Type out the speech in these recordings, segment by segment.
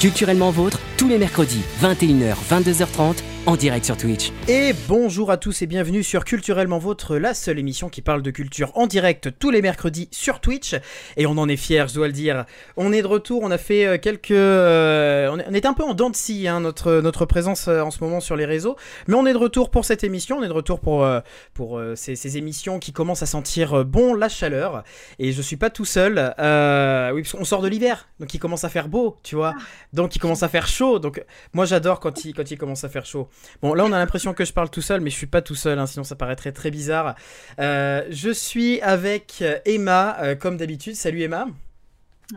Culturellement vôtre, tous les mercredis, 21h, 22h30, en direct sur Twitch. Et bonjour à tous et bienvenue sur Culturellement Vôtre, la seule émission qui parle de culture en direct tous les mercredis sur Twitch. Et on en est fiers, je dois le dire. On est de retour, on a fait euh, quelques... euh, on est un peu en dents de scie, hein, notre, notre présence euh, en ce moment sur les réseaux. Mais on est de retour pour cette émission, on est de retour pour, pour ces, ces émissions qui commencent à sentir bon la chaleur. Et je suis pas tout seul. Euh, oui, parce qu'on sort de l'hiver, donc il commence à faire beau, tu vois. Donc il commence à faire chaud. Donc moi j'adore quand il, quand il commence à faire chaud. Bon, là, on a l'impression que je parle tout seul, mais je suis pas tout seul, hein, sinon ça paraîtrait très bizarre. Euh, je suis avec Emma, euh, comme d'habitude. Salut Emma.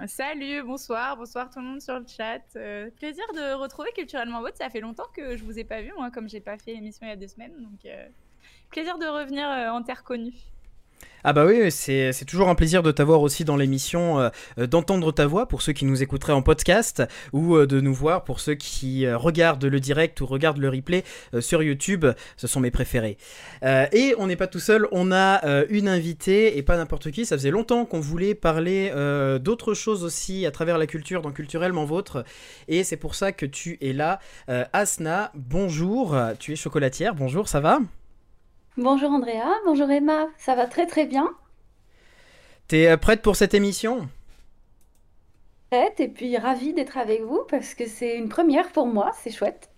Salut, bonsoir, bonsoir tout le monde sur le chat. Euh, plaisir de retrouver Culturellement Vote. Ça fait longtemps que je vous ai pas vu, moi, comme j'ai pas fait l'émission il y a deux semaines. Donc, plaisir de revenir en terre connue. Ah bah oui, c'est toujours un plaisir de t'avoir aussi dans l'émission, euh, euh, d'entendre ta voix pour ceux qui nous écouteraient en podcast, ou euh, de nous voir pour ceux qui regardent le direct ou regardent le replay sur YouTube. Ce sont mes préférés. Et on n'est pas tout seul, on a une invitée, et pas n'importe qui. Ça faisait longtemps qu'on voulait parler d'autres choses aussi à travers la culture, dans Culturellement Vôtre. Et c'est pour ça que tu es là. Asna, bonjour, tu es chocolatière, bonjour, ça va? Bonjour Andrea, bonjour Emma, ça va très très bien. T'es euh, prête pour cette émission? Prête et puis ravie d'être avec vous parce que c'est une première pour moi, c'est chouette.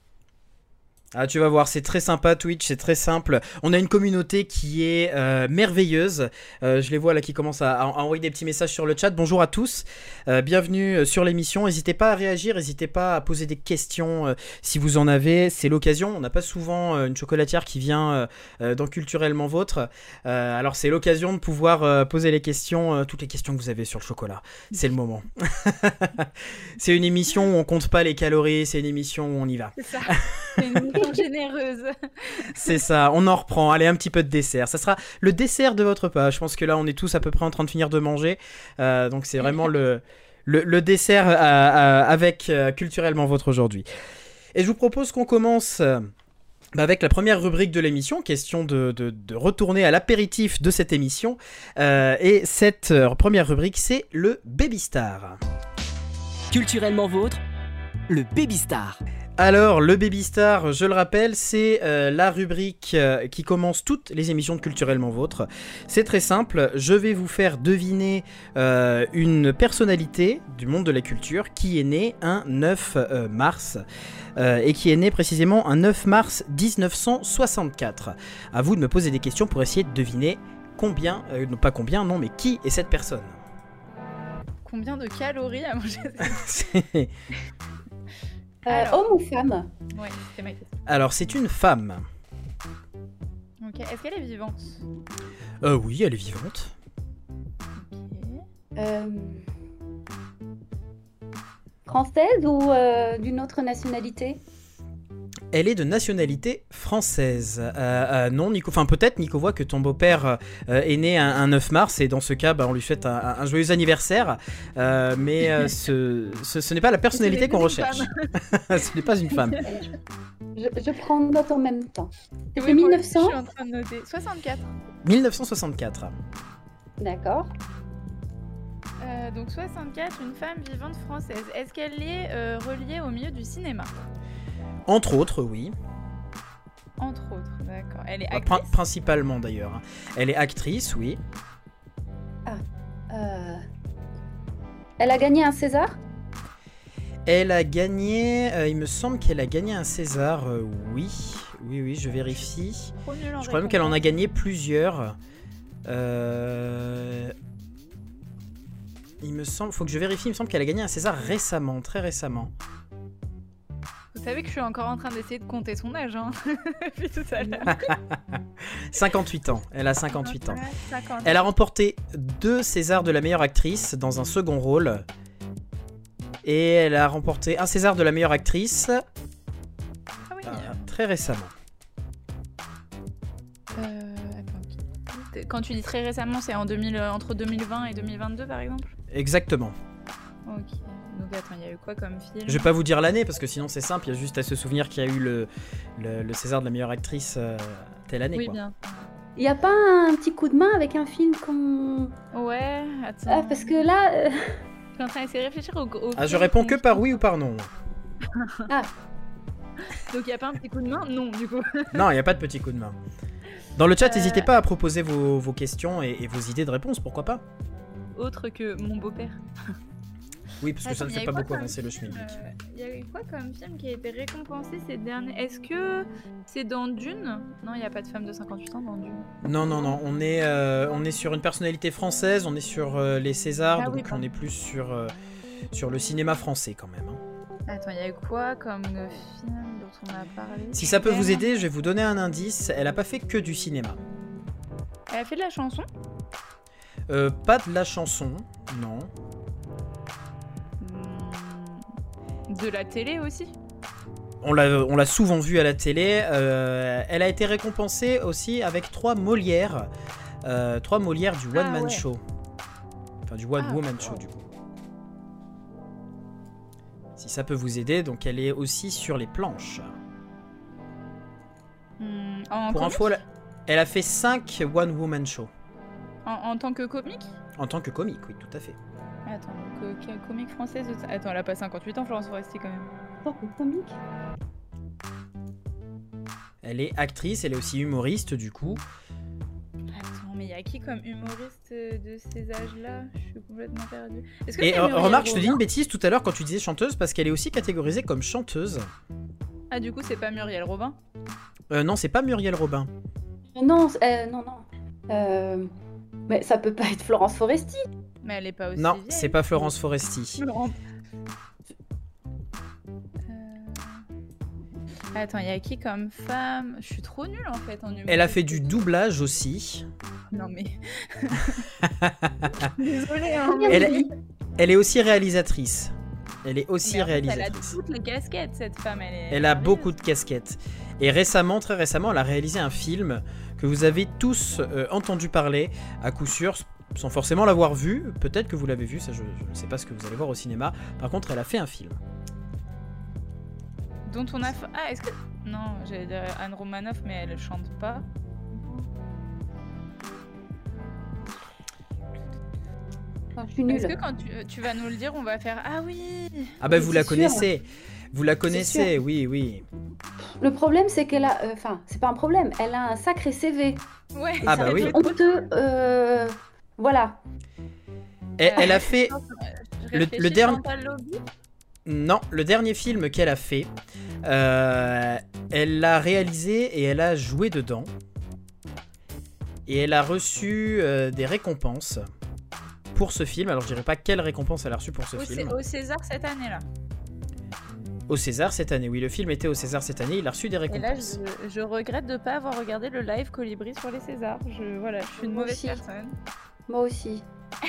Ah, tu vas voir, c'est très sympa Twitch, c'est très simple. On a une communauté qui est euh, merveilleuse. Euh, je les vois là qui commencent à, à envoyer des petits messages sur le chat. Bonjour à tous, Euh, bienvenue sur l'émission. N'hésitez pas à réagir, n'hésitez pas à poser des questions si vous en avez. C'est l'occasion. On n'a pas souvent une chocolatière qui vient dans Culturellement Vôtre. Alors c'est l'occasion de pouvoir poser les questions, toutes les questions que vous avez sur le chocolat. C'est le moment. c'est une émission où on compte pas les calories, c'est une émission où on y va. C'est ça. Généreuse. C'est ça, on en reprend. Allez, un petit peu de dessert. Ça sera le dessert de votre pas. Je pense que là, on est tous à peu près en train de finir de manger. Euh, donc, c'est vraiment le, le, le dessert euh, euh, avec euh, culturellement votre aujourd'hui. Et je vous propose qu'on commence. bah, avec la première rubrique de l'émission, question de, de- de retourner à l'apéritif de cette émission. Euh, et cette première rubrique, c'est le Baby Star. Culturellement vôtre, le Baby Star. Alors, le Baby Star, je le rappelle, c'est euh, la rubrique euh, qui commence toutes les émissions de Culturellement Vôtre. C'est très simple, je vais vous faire deviner euh, une personnalité du monde de la culture qui est née un 9 euh, mars. et qui est née précisément un 9 mars 1964. À vous de me poser des questions pour essayer de deviner combien, euh, non pas combien, non, mais qui est cette personne. Combien de calories à manger? C'est- Euh, Alors. homme ou femme Ouais, c'était ma question. Alors, c'est une femme. Ok, est-ce qu'elle est vivante? Euh, oui, elle est vivante. Ok. Euh, Française ou euh, d'une autre nationalité? Elle est de nationalité française. Euh, euh, non, Nico. Enfin, peut-être, Nico voit que ton beau-père euh, est né un, un 9 mars et dans ce cas, bah, on lui souhaite un, un joyeux anniversaire. Euh, mais euh, ce, ce, ce n'est pas la personnalité qu'on recherche. une ce n'est pas une femme. je, je prends note en même temps. Oui, 1900 Je suis en train de noter. 64. 1964. D'accord. Euh, donc 64, une femme vivante française. Est-ce qu'elle est euh, reliée au milieu du cinéma? Entre autres, oui. Entre autres, d'accord. Elle est Bah, actrice prin- principalement d'ailleurs. hein. Elle est actrice, oui. Euh, Elle a gagné un César? Elle a gagné. euh, il me semble qu'elle a gagné un César. euh, oui. Oui, oui, je vérifie. Je crois même qu'elle en a gagné plusieurs. Euh, Il me semble, faut que je vérifie, il me semble qu'elle a gagné un César récemment, très récemment. Vous savez que je suis encore en train d'essayer de compter son âge, hein Depuis tout à l'heure. 58 ans, elle a 58 ans. Ouais, 50. Elle a remporté deux Césars de la meilleure actrice dans un second rôle. Et elle a remporté un César de la meilleure actrice Ah oui. euh, très récemment. Euh, attends. Quand tu dis très récemment, c'est en 2000, euh, entre 2020 et 2022 par exemple? Exactement. Ok. Donc attends, il y a eu quoi comme film Je vais pas vous dire l'année parce que sinon c'est simple, il y a juste à se souvenir qu'il y a eu le, le, le César de la meilleure actrice euh, telle année. Oui, quoi. bien. Il n'y a pas un petit coup de main avec un film qu'on... Ouais, attends. Ah, parce que là, euh, suis en train d'essayer de réfléchir au. au Ah, je réponds que par oui ou par non. Donc il n'y a pas un petit coup de main? Non, du coup. Non, il n'y a pas de petit coup de main. Dans le chat, Euh. n'hésitez pas à proposer vos, vos questions et, et vos idées de réponse, pourquoi pas Autre que mon beau-père. Oui, parce que ça ne fait pas beaucoup avancer le schmilblick. euh, Il y a eu quoi comme film qui a été récompensé ces derniers Est-ce que c'est dans Dune? Non, il n'y a pas de femme de 58 ans dans Dune. Non, non, non, on est, euh, on est sur une personnalité française, on est sur euh, les Césars, Ah oui, donc on est plus sur, sur le cinéma français quand même. hein. Attends, il y a eu quoi comme film dont on a parlé? Si ça peut vous aider, je vais vous donner un indice, elle a pas fait que du cinéma. Elle a fait de la chanson? Euh, pas de la chanson, non. De la télé aussi On l'a souvent vu à la télé. euh, elle a été récompensée aussi avec trois Molières. euh, trois Molières du One Ah, Man ouais. Show. Enfin, du One Ah, Woman. Show, du coup. Si ça peut vous aider, donc elle est aussi sur les planches. Hmm, en, Pour info, elle- elle a fait 5 One Woman Show. en, en tant que comique? En tant que comique, oui, tout à fait. Attends, donc, euh, comique française de... Attends, elle a pas 58 ans, Florence Foresti quand même. Tant que comique. Elle est actrice, elle est aussi humoriste, du coup. Attends, mais il y a qui comme humoriste euh, de ces âges-là? Je suis complètement perdue. Et euh, remarque, je te dis une bêtise tout à l'heure quand tu disais chanteuse, parce qu'elle est aussi catégorisée comme chanteuse. Ah, du coup, c'est pas Muriel Robin? Euh, non, c'est pas Muriel Robin. Non, euh, non, non. Euh, mais ça peut pas être Florence Foresti. Mais elle est pas aussi Non, c'est pas Florence Foresti. Florence. Euh, Attends, il y a qui comme femme? Je suis trop nulle en fait en. Elle a fait du doublage aussi. Non mais. Désolée, hein. Elle, est aussi réalisatrice. Elle est aussi en fait, Elle a réalisatrice. toutes les casquettes, cette femme. Elle, est Elle a beaucoup de casquettes. Et récemment, très récemment, elle a réalisé un film que vous avez tous euh, entendu parler, à coup sûr, sans forcément l'avoir vu. Peut-être que vous l'avez vu, ça je je ne sais pas ce que vous allez voir au cinéma. Par contre, elle a fait un film. Dont on a. fa- Ah, est-ce que. Non, j'allais dire Anne Romanoff, mais elle chante pas. Suis Est-ce que quand tu, tu vas nous le dire, on va faire Ah oui Ah bah vous la sûr. connaissez. Vous la connaissez, oui, oui. Le problème, c'est qu'elle a. euh, Enfin, c'est pas un problème. Elle a un sacré CV. Ouais, Ah bah oui. honteux. euh, Voilà. Elle, elle a fait... Je Le- dernier- Non, le dernier film qu'elle a fait, euh, elle l'a réalisé et elle a joué dedans. Et elle a reçu euh, des récompenses pour ce film. Alors je dirais pas quelle récompense elle a reçu pour ce au, film. Au César cette année-là. Au César cette année, oui, le film était au César cette année, il a reçu des Et là, récompenses. je, je regrette de ne pas avoir regardé le live Colibri sur les Césars. Je, voilà, je suis une mauvaise personne. Moi aussi.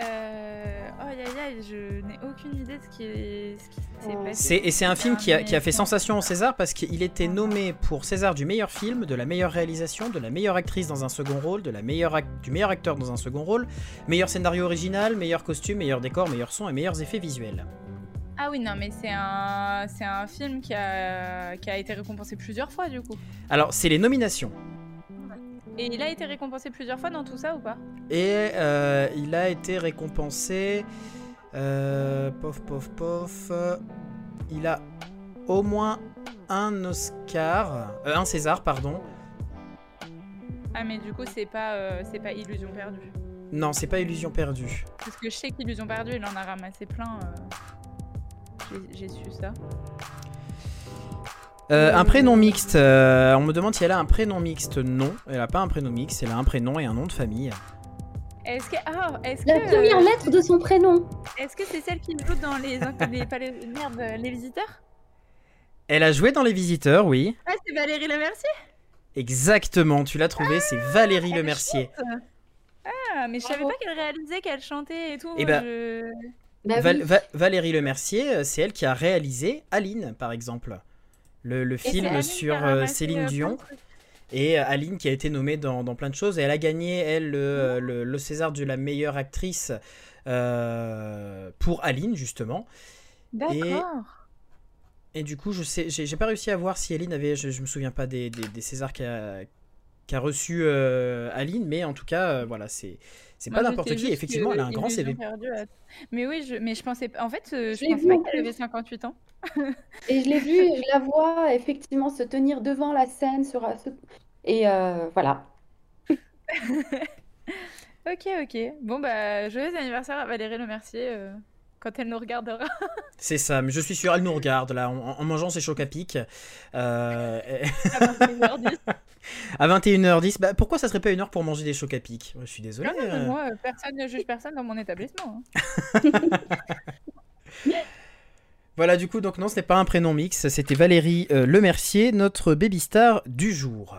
Euh... Oh, aïe aïe je n'ai aucune idée de ce qui est- ce qui s'est Oh. passé. C'est- et c'est un film qui a, qui a fait Dernier sensation au César parce qu'il était nommé pour César du meilleur film, de la meilleure réalisation, de la meilleure actrice dans un second rôle, de la meilleure du meilleur acteur dans un second rôle, meilleur scénario original, meilleur costume, meilleur décor, meilleur son et meilleurs effets visuels. Ah oui, non, mais c'est un, c'est un film qui a... qui a été récompensé plusieurs fois du coup. Alors, c'est les nominations. Et il a été récompensé plusieurs fois dans tout ça ou pas? Et euh, il a été récompensé. Euh, pof, pof, pof. euh, il a au moins un Oscar. euh, un César, pardon. Ah, mais du coup, c'est pas, c'est pas Illusion perdue. Non, c'est pas Illusion perdue. Parce que je sais qu'Illusion perdue, il en a ramassé plein. J'ai su ça. Euh, un prénom mixte. euh, on me demande si elle a un prénom mixte. Non, elle a pas un prénom mixte. Elle a un prénom et un nom de famille. Est-ce que. Ah, est-ce La que. première euh, lettre de son prénom. Est-ce que c'est celle qui joue dans les. les, pas les merde, les visiteurs? Elle a joué dans Les Visiteurs, oui. Ah, c'est Valérie Lemercier? Exactement, tu l'as trouvé, c'est Valérie elle Lemercier. Ah, mais je savais pas qu'elle réalisait, qu'elle chantait et tout. Eh moi, ben, je- Bah Val- oui. Va- Valérie Lemercier, c'est elle qui a réalisé Aline, par exemple. Le, le Et film sur a euh, Céline euh, Dion. Et euh, Aline qui a été nommée dans, dans plein de choses. Et elle a gagné, elle, le, euh, le- le César de la meilleure actrice euh, pour Aline, justement. D'accord. Et du coup, je sais, j'ai pas réussi à voir si Aline avait. Je, je me souviens pas des, des, des Césars qu'elle a, qu'a reçu Aline, mais en tout cas, voilà, c'est c'est pas n'importe qui. Effectivement, elle a un grand CV. Mais oui, je... mais je pensais en fait, je, je pensais pas qu'elle avait 58 ans. et je l'ai vue, je la vois effectivement se tenir devant la scène sur et voilà. ok, ok. Bon bah joyeux anniversaire à Valérie Le Mercier quand elle nous regardera. C'est ça, mais je suis sûr, elle nous regarde là, en, mangeant ses chocs à pic. Euh, à 21h10. à 21h10, bah, pourquoi ça serait pas une heure pour manger des chocs à pic? Je suis désolé. Euh. moi, personne ne juge personne dans mon établissement. Hein. Voilà, du coup, donc non, ce n'est pas un prénom mix, c'était Valérie euh, Lemercier, notre baby star du jour.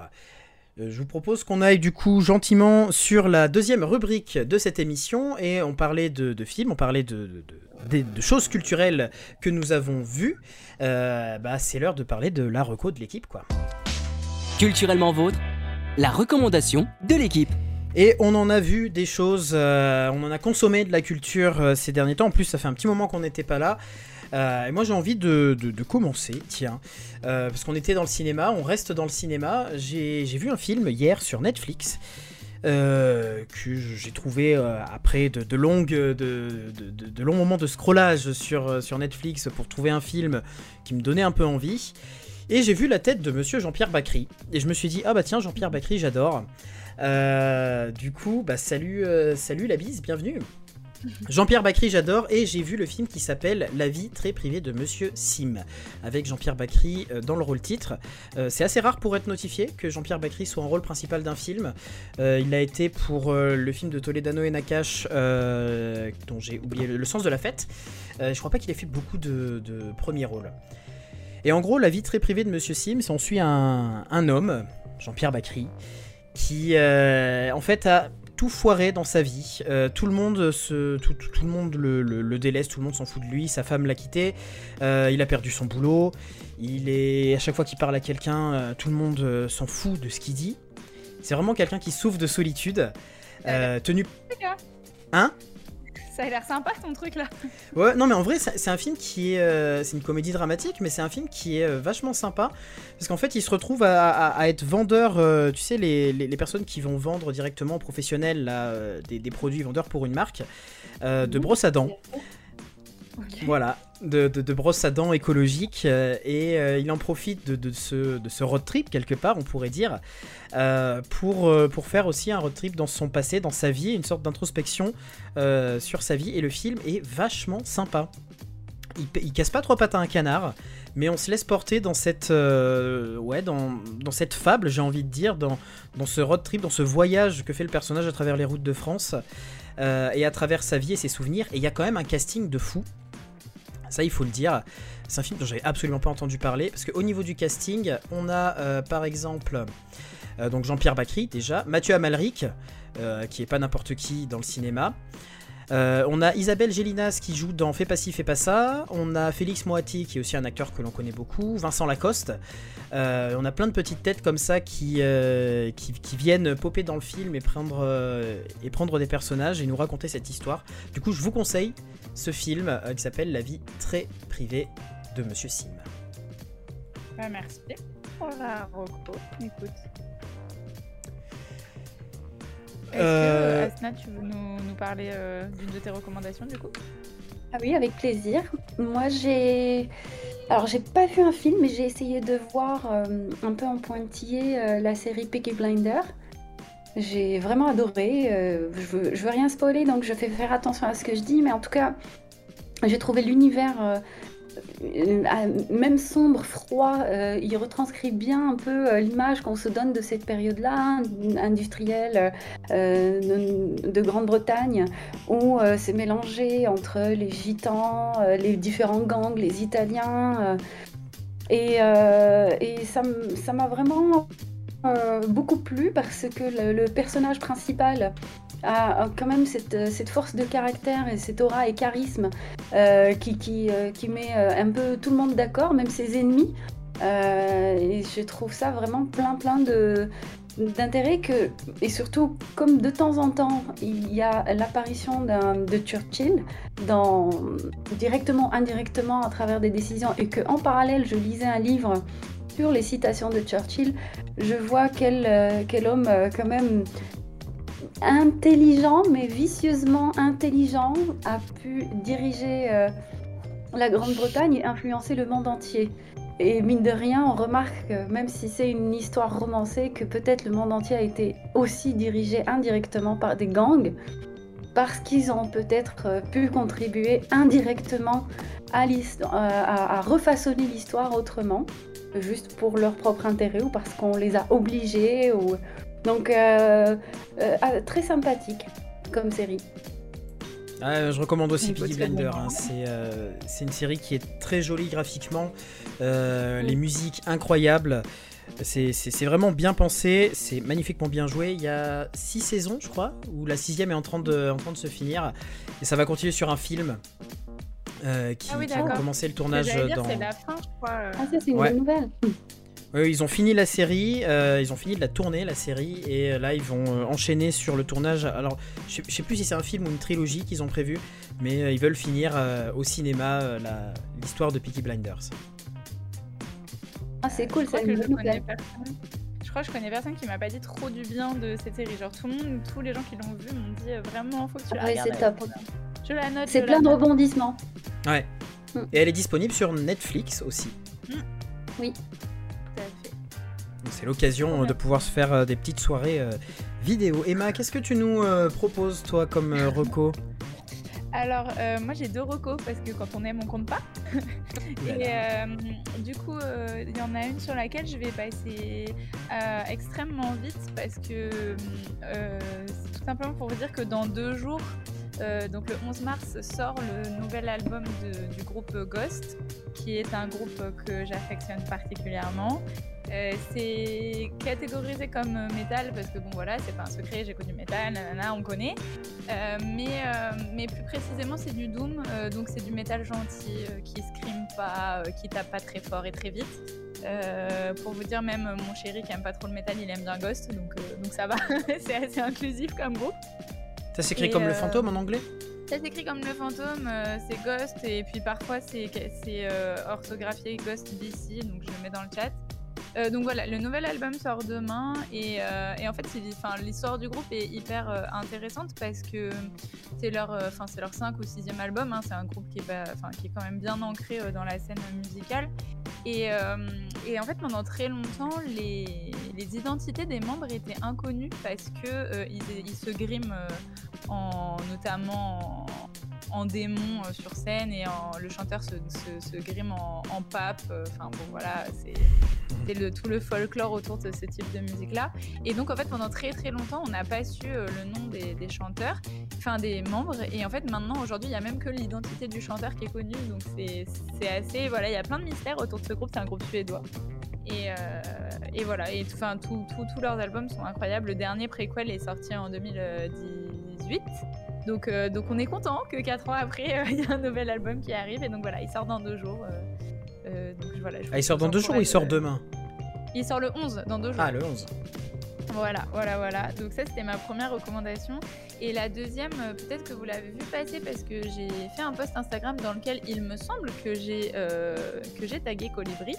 Euh, je vous propose qu'on aille du coup gentiment sur la deuxième rubrique de cette émission et on parlait de, films, on parlait de, choses culturelles que nous avons vues. Euh, bah, c'est l'heure de parler de la reco de l'équipe quoi. Culturellement vôtre, la recommandation de l'équipe. Et on en a vu des choses, euh, on en a consommé de la culture ces derniers temps. En plus, ça fait un petit moment qu'on n'était pas là. Euh, et moi j'ai envie de, commencer, tiens, euh, parce qu'on était dans le cinéma, on reste dans le cinéma. J'ai vu un film hier sur Netflix. Euh, que j'ai trouvé après de, longs moments de scrollage sur, sur Netflix pour trouver un film qui me donnait un peu envie. Et j'ai vu la tête de monsieur Jean-Pierre Bacry. Et je me suis dit, ah bah tiens, Jean-Pierre Bacry, j'adore. du coup, bah salut, salut la bise, bienvenue. Jean-Pierre Bacry, j'adore, et j'ai vu le film qui s'appelle La vie très privée de Monsieur Sim, avec Jean-Pierre Bacry euh, dans le rôle titre. Euh, c'est assez rare pour être notifié que Jean-Pierre Bacry soit en rôle principal d'un film. Euh, il a été pour le film de Toledano et Nakash, dont j'ai oublié le, sens de la fête. je crois pas qu'il ait fait beaucoup de, premiers rôles. Et en gros, la vie très privée de Monsieur Sim, on suit un, un homme, Jean-Pierre Bacry, qui en fait a tout foiré dans sa vie. Euh, tout le monde, se, tout, le, monde le, délaisse, tout le monde s'en fout de lui. Sa femme l'a quitté, euh, il a perdu son boulot. Il est à chaque fois qu'il parle à quelqu'un, euh, tout le monde s'en fout de ce qu'il dit. C'est vraiment quelqu'un qui souffre de solitude. tenu. Hein? Ça a l'air sympa ton truc là. Ouais, non mais en vrai c'est un film qui est, euh, c'est une comédie dramatique, mais c'est un film qui est euh, vachement sympa parce qu'en fait il se retrouve à, être vendeur, euh, tu sais les, les, personnes qui vont vendre directement aux professionnels là, des, des, produits vendeurs pour une marque de brosse à dents. Voilà, de, de, brosse à dents écologique. Euh, et euh, il en profite de, ce, road trip, quelque part, on pourrait dire, euh, pour, pour faire aussi un road trip dans son passé, dans sa vie, une sorte d'introspection sur sa vie. Et le film est vachement sympa. Il, casse pas trois pattes à un canard, mais on se laisse porter dans cette, ouais, dans, dans, cette fable, j'ai envie de dire, dans, dans ce road trip, dans ce voyage que fait le personnage à travers les routes de France. et à travers sa vie et ses souvenirs. Et il y a quand même un casting de fou. Ça, il faut le dire. C'est un film dont j'avais absolument pas entendu parler. Parce qu'au niveau du casting, on a euh, par exemple euh, donc Jean-Pierre Bacry, déjà. Mathieu Amalric, euh, qui est pas n'importe qui dans le cinéma. on a Isabelle Gélinas qui joue dans Fais pas ci, fais pas ça. On a Félix Moati qui est aussi un acteur que l'on connaît beaucoup. Vincent Lacoste. on a plein de petites têtes comme ça qui, qui, viennent popper dans le film et prendre, et prendre des personnages et nous raconter cette histoire. Du coup, je vous conseille ce film euh, qui s'appelle La vie très privée de Monsieur Sim. Bah, merci pour la reco. Écoute. Est-ce que euh, Asna, tu veux nous, parler euh, d'une de tes recommandations du coup? Ah oui, avec plaisir. Moi j'ai. Alors j'ai pas vu un film, mais j'ai essayé de voir un peu en pointillé la série Peaky Blinder. J'ai vraiment adoré. Euh, je, veux, veux rien spoiler, donc je fais faire attention à ce que je dis, mais en tout cas, j'ai trouvé l'univers, euh, euh, même sombre, froid, il retranscrit bien un peu l'image qu'on se donne de cette période-là, industrielle de, Grande-Bretagne, où c'est mélangé entre les gitans, les différents gangs, les Italiens. et, ça m'a vraiment euh, beaucoup plu parce que le, personnage principal a, quand même cette, cette, force de caractère et cette aura et charisme euh, qui, euh, met un peu tout le monde d'accord, même ses ennemis. et je trouve ça vraiment plein plein d'intérêt et surtout comme de temps en temps il y a l'apparition de Churchill directement indirectement à travers des décisions et que en parallèle je lisais un livre sur les citations de Churchill, je vois quel, quel homme quand même intelligent, mais vicieusement intelligent, a pu diriger la Grande-Bretagne et influencer le monde entier. Et mine de rien, on remarque, même si c'est une histoire romancée, que peut-être le monde entier a été aussi dirigé indirectement par des gangs, parce qu'ils ont peut-être euh, pu contribuer indirectement à, euh, à, refaçonner l'histoire autrement, juste pour leur propre intérêt ou parce qu'on les a obligés. Ou... Donc, euh, ah, très sympathique comme série. Ah, je recommande aussi Piggy Blender. Hein. C'est une série qui est très jolie graphiquement. Les musiques incroyables. C'est vraiment bien pensé, c'est magnifiquement bien joué. Il y a six saisons, je crois, où la sixième est en train de, en train de se finir. Et ça va continuer sur un film euh, qui, ah va commencer le tournage dans. C'est la fin, je crois. Euh. Ah, ça, c'est une bonne nouvelle. ils ont fini la série, euh, ils ont fini de la tourner, la série, et là ils vont enchaîner sur le tournage. Alors, je sais, sais plus si c'est un film ou une trilogie qu'ils ont prévu, mais ils veulent finir au cinéma l'histoire de Peaky Blinders. Ah, c'est cool, ça je, connais je crois que je connais personne qui m'a pas dit trop du bien de cette série. Genre, tout le monde, tous les gens qui l'ont vu m'ont dit euh, vraiment, faut que tu la regardes. c'est top. Je la note. C'est plein de rebondissements. Ouais. Mm. Et elle est disponible sur Netflix aussi. Mm. Oui. C'est l'occasion de pouvoir se faire euh, des petites soirées euh, vidéo. Emma, qu'est-ce que tu nous proposes, toi, comme reco? Alors, euh, moi j'ai deux recos parce que quand on aime, on compte pas. et euh, du coup, euh, il y en a une sur laquelle je vais passer extrêmement vite parce que c'est tout simplement pour vous dire que dans deux jours, donc le 11 mars, sort le nouvel album du groupe Ghost, qui est un groupe que j'affectionne particulièrement. Euh, c'est catégorisé comme euh, métal parce que bon voilà, c'est pas un secret, j'ai connu métal, là on connaît. Euh, mais, plus précisément, c'est du doom, donc c'est du métal gentil qui scream pas, qui tape pas très fort et très vite. pour vous dire, même mon chéri qui aime pas trop le métal, il aime bien Ghost, donc ça va, c'est assez inclusif comme groupe. Ça s'écrit comme le fantôme en anglais ça s'écrit comme le fantôme, c'est Ghost, et puis parfois c'est orthographié Ghost DC, donc je le mets dans le chat. Euh, donc voilà, le nouvel album sort demain et, euh, en fait, l'histoire du groupe est hyper euh, intéressante parce que c'est leur, enfin c'est leur 5 ou 6e album. Hein. c'est un groupe qui est, qui est quand même bien ancré dans la scène musicale. Et, en fait, pendant très longtemps, les, identités des membres étaient inconnues parce que ils, se griment en, notamment en, démon sur scène et le chanteur se, grime en, pape. Enfin bon, voilà, c'est tout le folklore autour de ce type de musique-là. Et donc, en fait, pendant très très longtemps, on n'a pas su euh, le nom des, chanteurs, enfin des membres. Et en fait, maintenant, aujourd'hui, il n'y a même que l'identité du chanteur qui est connue. Donc, c'est assez. Voilà, il y a plein de mystères autour de ce groupe. C'est un groupe suédois. Et, euh, voilà, et tous leurs albums sont incroyables. Le dernier préquel est sorti en 2018. Donc, euh, donc on est content que 4 ans après, il y a un nouvel album qui arrive. Et donc voilà, il sort dans deux jours. Euh, ah, il sort dans deux jours ou il sort demain? Il sort le 11, dans deux jours. Ah, le 11. Voilà, voilà, voilà. Donc ça, c'était ma première recommandation. Et la deuxième, euh, peut-être que vous l'avez vu passer parce que j'ai fait un post Instagram dans lequel il me semble que j'ai euh, tagué Colibri.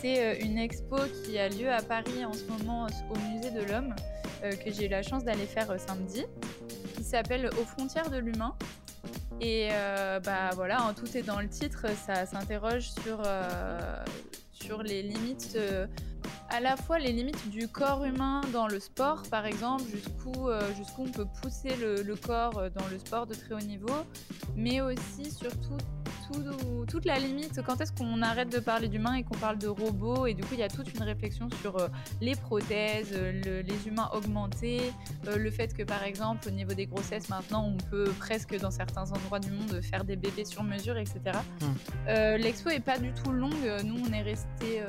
c'est une expo qui a lieu à Paris en ce moment au Musée de l'Homme que j'ai eu la chance d'aller faire samedi, qui s'appelle Aux frontières de l'humain. Et euh, bah voilà, en tout est dans le titre, ça s'interroge sur, euh, les limites, euh, à la fois les limites du corps humain dans le sport, par exemple, jusqu'où jusqu'où on peut pousser le, le, corps dans le sport de très haut niveau, mais aussi surtout toute la limite, quand est-ce qu'on arrête de parler d'humains et qu'on parle de robots Et du coup, il y a toute une réflexion sur euh, les prothèses, les humains augmentés, euh, le fait que par exemple, au niveau des grossesses, maintenant, on peut presque dans certains endroits du monde faire des bébés sur mesure, etc. Euh, l'expo est pas du tout longue. Nous, on est resté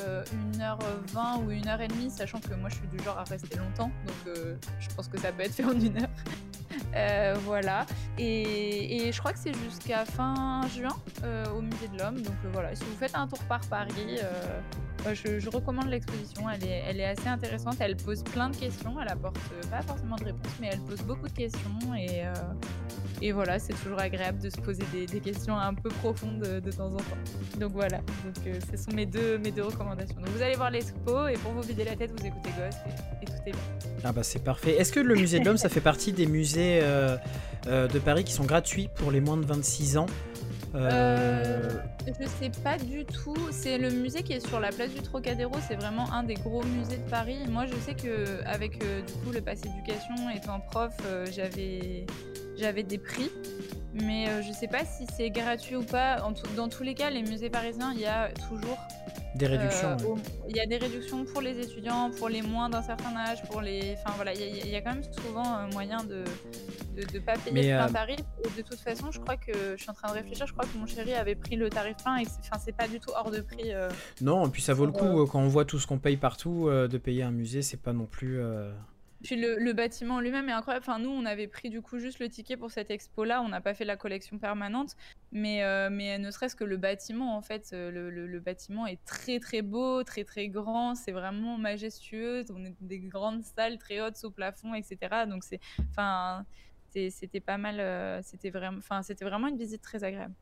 1h20 ou 1h30, sachant que moi, je suis du genre à rester longtemps. Donc, je pense que ça peut être fait en une heure. Euh, voilà. Et, je crois que c'est jusqu'à fin juin euh, au Musée de l'Homme. Donc euh, voilà, si vous faites un tour par Paris, je, recommande l'exposition. Elle est, elle est assez intéressante. Elle pose plein de questions. Elle apporte pas forcément de réponses, mais elle pose beaucoup de questions. Et, Et voilà, c'est toujours agréable de se poser des, questions un peu profondes de, temps en temps. Donc voilà, donc euh, ce sont mes deux, mes deux recommandations. Donc vous allez voir l'expo et pour vous vider la tête, vous écoutez Ghost et, tout est bien. Ah bah c'est parfait. Est-ce que le musée de l'homme, ça fait partie des musées euh, euh, de Paris qui sont gratuits pour les moins de 26 ans? Euh... Je sais pas du tout. C'est le musée qui est sur la place du Trocadéro. C'est vraiment un des gros musées de Paris. Moi, je sais que avec du coup le pass éducation, étant prof, j'avais j'avais des prix. Mais je sais pas si c'est gratuit ou pas. dans tous les cas, les musées parisiens, il y a toujours des réductions. Euh, il y a des réductions pour les étudiants, pour les moins d'un certain âge, pour les. Enfin voilà, il y, a quand même souvent euh, moyen de ne pas payer plein euh, tarif. Et de toute façon, je crois que je suis en train de réfléchir. Je crois que mon chéri avait pris le tarif plein et enfin c'est pas du tout hors de prix. non, et puis ça vaut le coup quand on voit tout ce qu'on paye partout de payer un musée, c'est pas non plus. Puis le, bâtiment lui-même est incroyable. Enfin, nous, on avait pris du coup juste le ticket pour cette expo-là. On n'a pas fait la collection permanente. Mais, euh, mais ne serait-ce que le bâtiment, en fait, euh, le, bâtiment est très très beau, très très grand. C'est vraiment majestueux. On est des grandes salles très hautes au plafond, etc. Donc c'est, enfin, c'était pas mal. Euh, c'était vraiment, c'était vraiment une visite très agréable.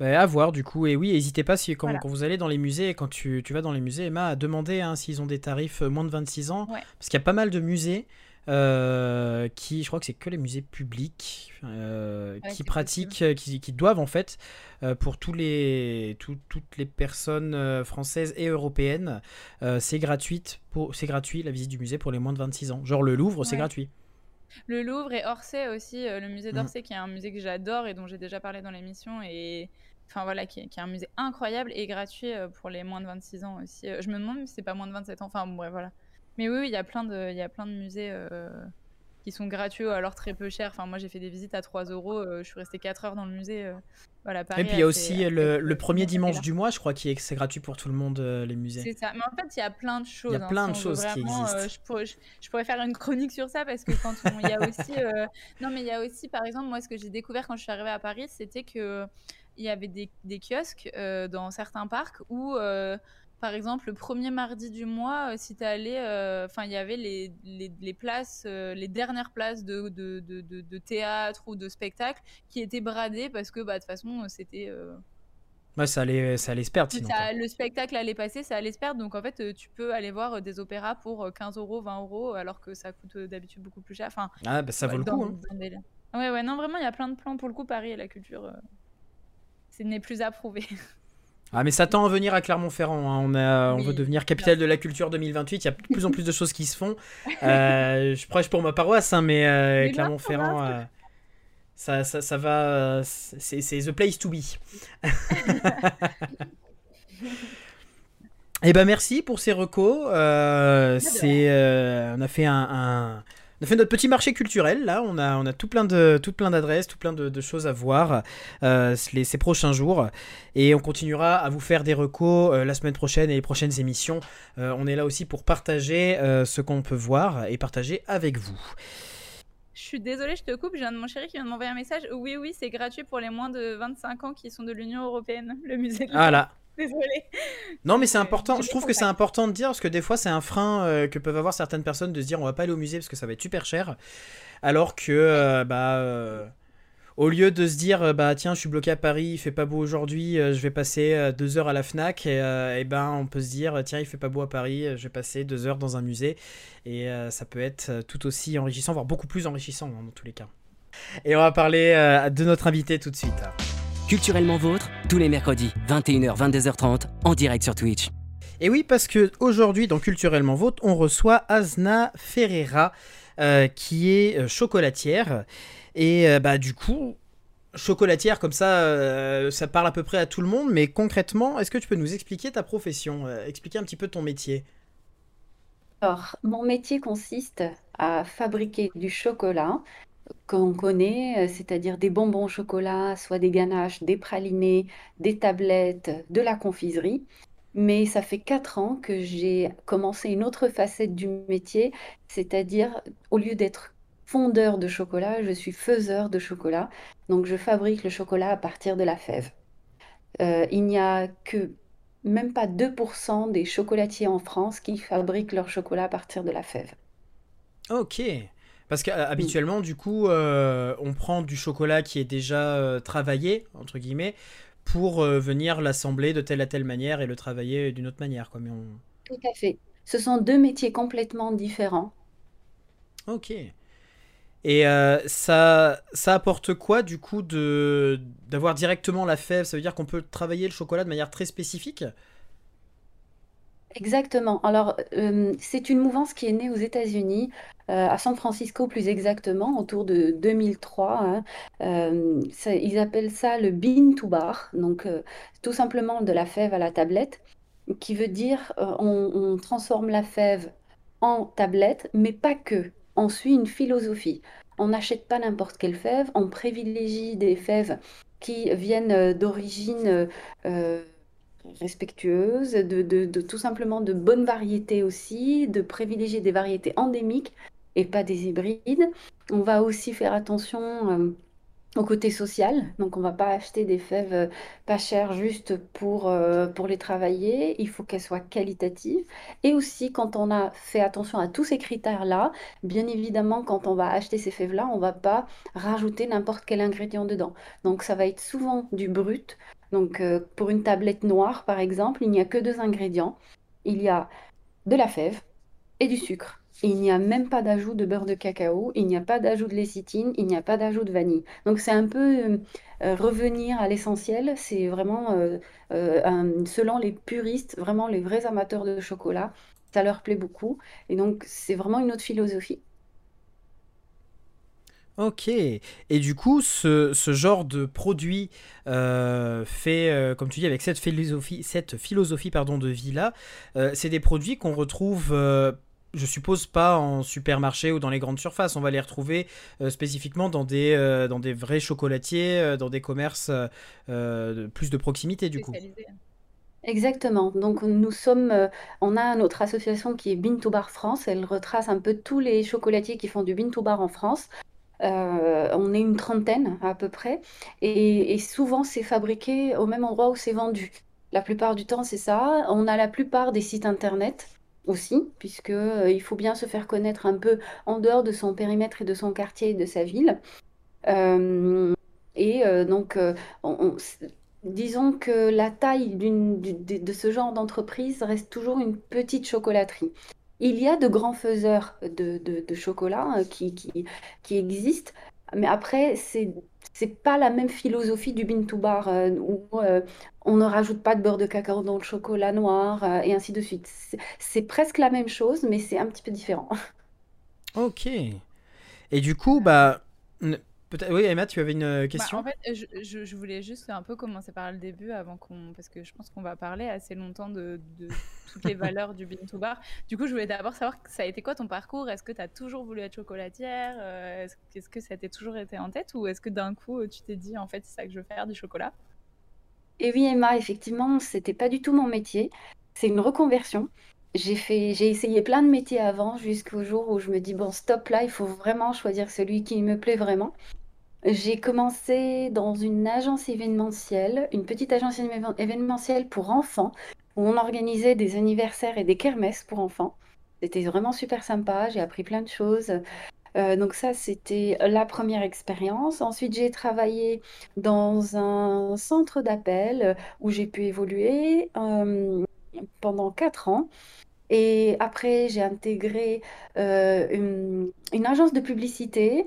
Bah, à voir du coup. Et oui, n'hésitez pas si quand, vous allez dans les musées, quand tu, tu vas dans les musées, Emma, à demander hein, s'ils ont des tarifs euh, moins de 26 ans. Parce qu'il y a pas mal de musées euh, qui, je crois que c'est que les musées publics, euh, qui pratiquent, qui, qui, doivent en fait, pour tous les, toutes les personnes françaises et européennes, c'est gratuite pour, c'est gratuit la visite du musée pour les moins de 26 ans. Genre le Louvre, c'est gratuit. Le Louvre et Orsay aussi, le musée mmh. d'Orsay qui est un musée que j'adore et dont j'ai déjà parlé dans l'émission et enfin voilà, qui est, un musée incroyable et gratuit euh, pour les moins de 26 ans aussi. Euh, je me demande si c'est pas moins de 27 ans. Enfin bref, voilà. Mais oui, il y a plein de, il y a plein de musées euh, qui sont gratuits ou alors très peu chers. Enfin moi j'ai fait des visites à 3 euros. je suis restée 4 heures dans le musée. voilà. et puis il y a aussi le, premier dimanche du mois, je crois, qui est c'est gratuit pour tout le monde les musées. C'est ça. Mais en fait il y a plein de choses. Il y a hein, plein de choses qui existent. Je pourrais, je, pourrais, faire une chronique sur ça parce que quand il y a aussi, non mais il y a aussi par exemple moi ce que j'ai découvert quand je suis arrivée à Paris, c'était que il y avait des, kiosques euh, dans certains parcs où, euh, par exemple, le premier mardi du mois, euh, si tu allé, enfin, il y avait les, les, places, les dernières places de, de, de, de, théâtre ou de spectacle qui étaient bradées parce que, bah, de toute façon, c'était. Ouais, ça allait, ça allait se perdre sinon. le spectacle allait passer, ça allait se perdre. Donc en fait, tu peux aller voir des opéras pour 15 euros, 20 euros, alors que ça coûte d'habitude beaucoup plus cher. Enfin, ah, bah, ça vaut le coup. Hein. Ouais, ouais, non, vraiment, il y a plein de plans pour le coup, Paris et la culture ce n'est plus approuvé. Ah mais ça tend à venir à Clermont-Ferrand. Hein. On, a, on veut devenir capitale de la culture 2028. Il y a de plus en plus de choses qui se font. Euh, je prêche pour ma paroisse, hein, mais, euh, Clermont-Ferrand, euh, ça, ça, ça, va. C'est the place to be. Eh ben merci pour ces recos. c'est, on a fait un on a fait notre petit marché culturel là, on a, on a tout plein de tout plein d'adresses, tout plein de, choses à voir euh, ces prochains jours et on continuera à vous faire des recos euh, la semaine prochaine et les prochaines émissions. Euh, on est là aussi pour partager ce qu'on peut voir et partager avec vous. Je suis désolée, je te coupe, j'ai un de mon chéri qui vient de m'envoyer un message. Oui, oui, c'est gratuit pour les moins de 25 ans qui sont de l'Union Européenne, le musée de Ah là, Désolée. Non, mais c'est important. Je trouve que c'est important de dire parce que des fois, c'est un frein euh, que peuvent avoir certaines personnes de se dire on va pas aller au musée parce que ça va être super cher. Alors que, euh, bah, euh, au lieu de se dire bah tiens, je suis bloqué à Paris, il fait pas beau aujourd'hui, je vais passer deux heures à la Fnac, et, ben on peut se dire tiens, il fait pas beau à Paris, je vais passer deux heures dans un musée. Et ça peut être tout aussi enrichissant, voire beaucoup plus enrichissant hein, dans tous les cas. Et on va parler de notre invité tout de suite. Culturellement Vôtre, tous les mercredis, 21h, 22h30, en direct sur Twitch. Et oui, parce que aujourd'hui, dans Culturellement Vôtre, on reçoit Azna Ferreira, euh, qui est euh, chocolatière. Et euh, bah, du coup, chocolatière, comme ça, ça parle à peu près à tout le monde. Mais concrètement, est-ce que tu peux nous expliquer ta profession Expliquer un petit peu ton métier? Alors, mon métier consiste à fabriquer du chocolat qu'on connaît, euh, c'est-à-dire des bonbons chocolat, soit des ganaches, des pralinés, des tablettes, de la confiserie. Mais ça fait quatre ans que j'ai commencé une autre facette du métier, c'est-à-dire au lieu d'être fondeur de chocolat, je suis faiseur de chocolat. Donc je fabrique le chocolat à partir de la fève. Euh, il n'y a que même pas 2% des chocolatiers en France qui fabriquent leur chocolat à partir de la fève. Ok. Parce qu'habituellement, du coup, on prend du chocolat qui est déjà travaillé, entre guillemets, pour venir l'assembler de telle à telle manière et le travailler d'une autre manière. Quoi. on... Tout à fait. Ce sont deux métiers complètement différents. Ok. Et euh, ça, ça apporte quoi du coup de d'avoir directement la fève? Ça veut dire qu'on peut travailler le chocolat de manière très spécifique? Exactement. Alors, euh, c'est une mouvance qui est née aux États-Unis, euh, à San Francisco plus exactement, autour de 2003. Hein. ils appellent ça le bean to bar, donc tout simplement de la fève à la tablette, qui veut dire on transforme la fève en tablette, mais pas que on suit une philosophie. On n'achète pas n'importe quelle fève, on privilégie des fèves qui viennent euh, d'origine euh, euh, respectueuse, de, tout simplement de bonnes variétés aussi, de privilégier des variétés endémiques et pas des hybrides. On va aussi faire attention au côté social. Donc, on va pas acheter des fèves euh, pas chères juste pour, euh, pour les travailler. Il faut qu'elles soient qualitatives. Et aussi, quand on a fait attention à tous ces critères-là, bien évidemment, quand on va acheter ces fèves-là, on va pas rajouter n'importe quel ingrédient dedans. Donc, ça va être souvent du brut. Donc, euh, pour une tablette noire, par exemple, il n'y a que deux ingrédients. Il y a de la fève et du sucre. Il n'y a même pas d'ajout de beurre de cacao, il n'y a pas d'ajout de lécithine, il n'y a pas d'ajout de vanille. Donc c'est un peu euh, euh, revenir à l'essentiel. C'est vraiment, selon les puristes, vraiment les vrais amateurs de chocolat, ça leur plaît beaucoup. Et donc c'est vraiment une autre philosophie. Ok. Et du coup, ce, genre de produit fait, comme tu dis, avec cette philosophie, cette philosophie pardon, de vie-là, c'est des produits qu'on retrouve je suppose pas en supermarché ou dans les grandes surfaces. On va les retrouver euh, spécifiquement dans des, euh, dans des vrais chocolatiers, euh, dans des commerces plus de proximité du coup. Exactement. Donc nous sommes, on a notre association qui est Bean to Bar France. Elle retrace un peu tous les chocolatiers qui font du Bean to Bar en France. On est une trentaine à peu près, et, souvent c'est fabriqué au même endroit où c'est vendu. La plupart du temps c'est ça. On a la plupart des sites internet aussi, puisque euh, il faut bien se faire connaître un peu en dehors de son périmètre et de son quartier et de sa ville. Euh, et euh, donc, disons que la taille de, ce genre d'entreprise reste toujours une petite chocolaterie. Il y a de grands faiseurs de, chocolat hein, qui, existent, mais après, c'est c'est pas la même philosophie du bean to bar euh, où euh, on ne rajoute pas de beurre de cacao dans le chocolat noir euh, et ainsi de suite. C'est presque la même chose, mais c'est un petit peu différent. Ok. Et du coup, bah, oui, Emma, tu avais une euh, bah, question? En fait, je, voulais juste un peu commencer par le début avant qu'on. Parce que je pense qu'on va parler assez longtemps de, toutes les valeurs du Bean to Bar. Du coup, je voulais d'abord savoir, ça a été quoi ton parcours? Est-ce que tu as toujours voulu être chocolatière? Euh, Est-ce que ça t'a toujours été en tête? Ou est-ce que d'un coup, tu t'es dit, en fait, c'est ça que je veux faire, du chocolat? Et oui, Emma, effectivement, c'était pas du tout mon métier. C'est une reconversion. J'ai fait, j'ai essayé plein de métiers avant jusqu'au jour où je me dis bon stop là, il faut vraiment choisir celui qui me plaît vraiment. J'ai commencé dans une agence événementielle, une petite agence événementielle pour enfants, où on organisait des anniversaires et des kermesses pour enfants. C'était vraiment super sympa, j'ai appris plein de choses. Euh, donc ça, c'était la première expérience. Ensuite, j'ai travaillé dans un centre d'appel où j'ai pu évoluer euh, pendant quatre ans. Et après, j'ai intégré euh, une, agence de publicité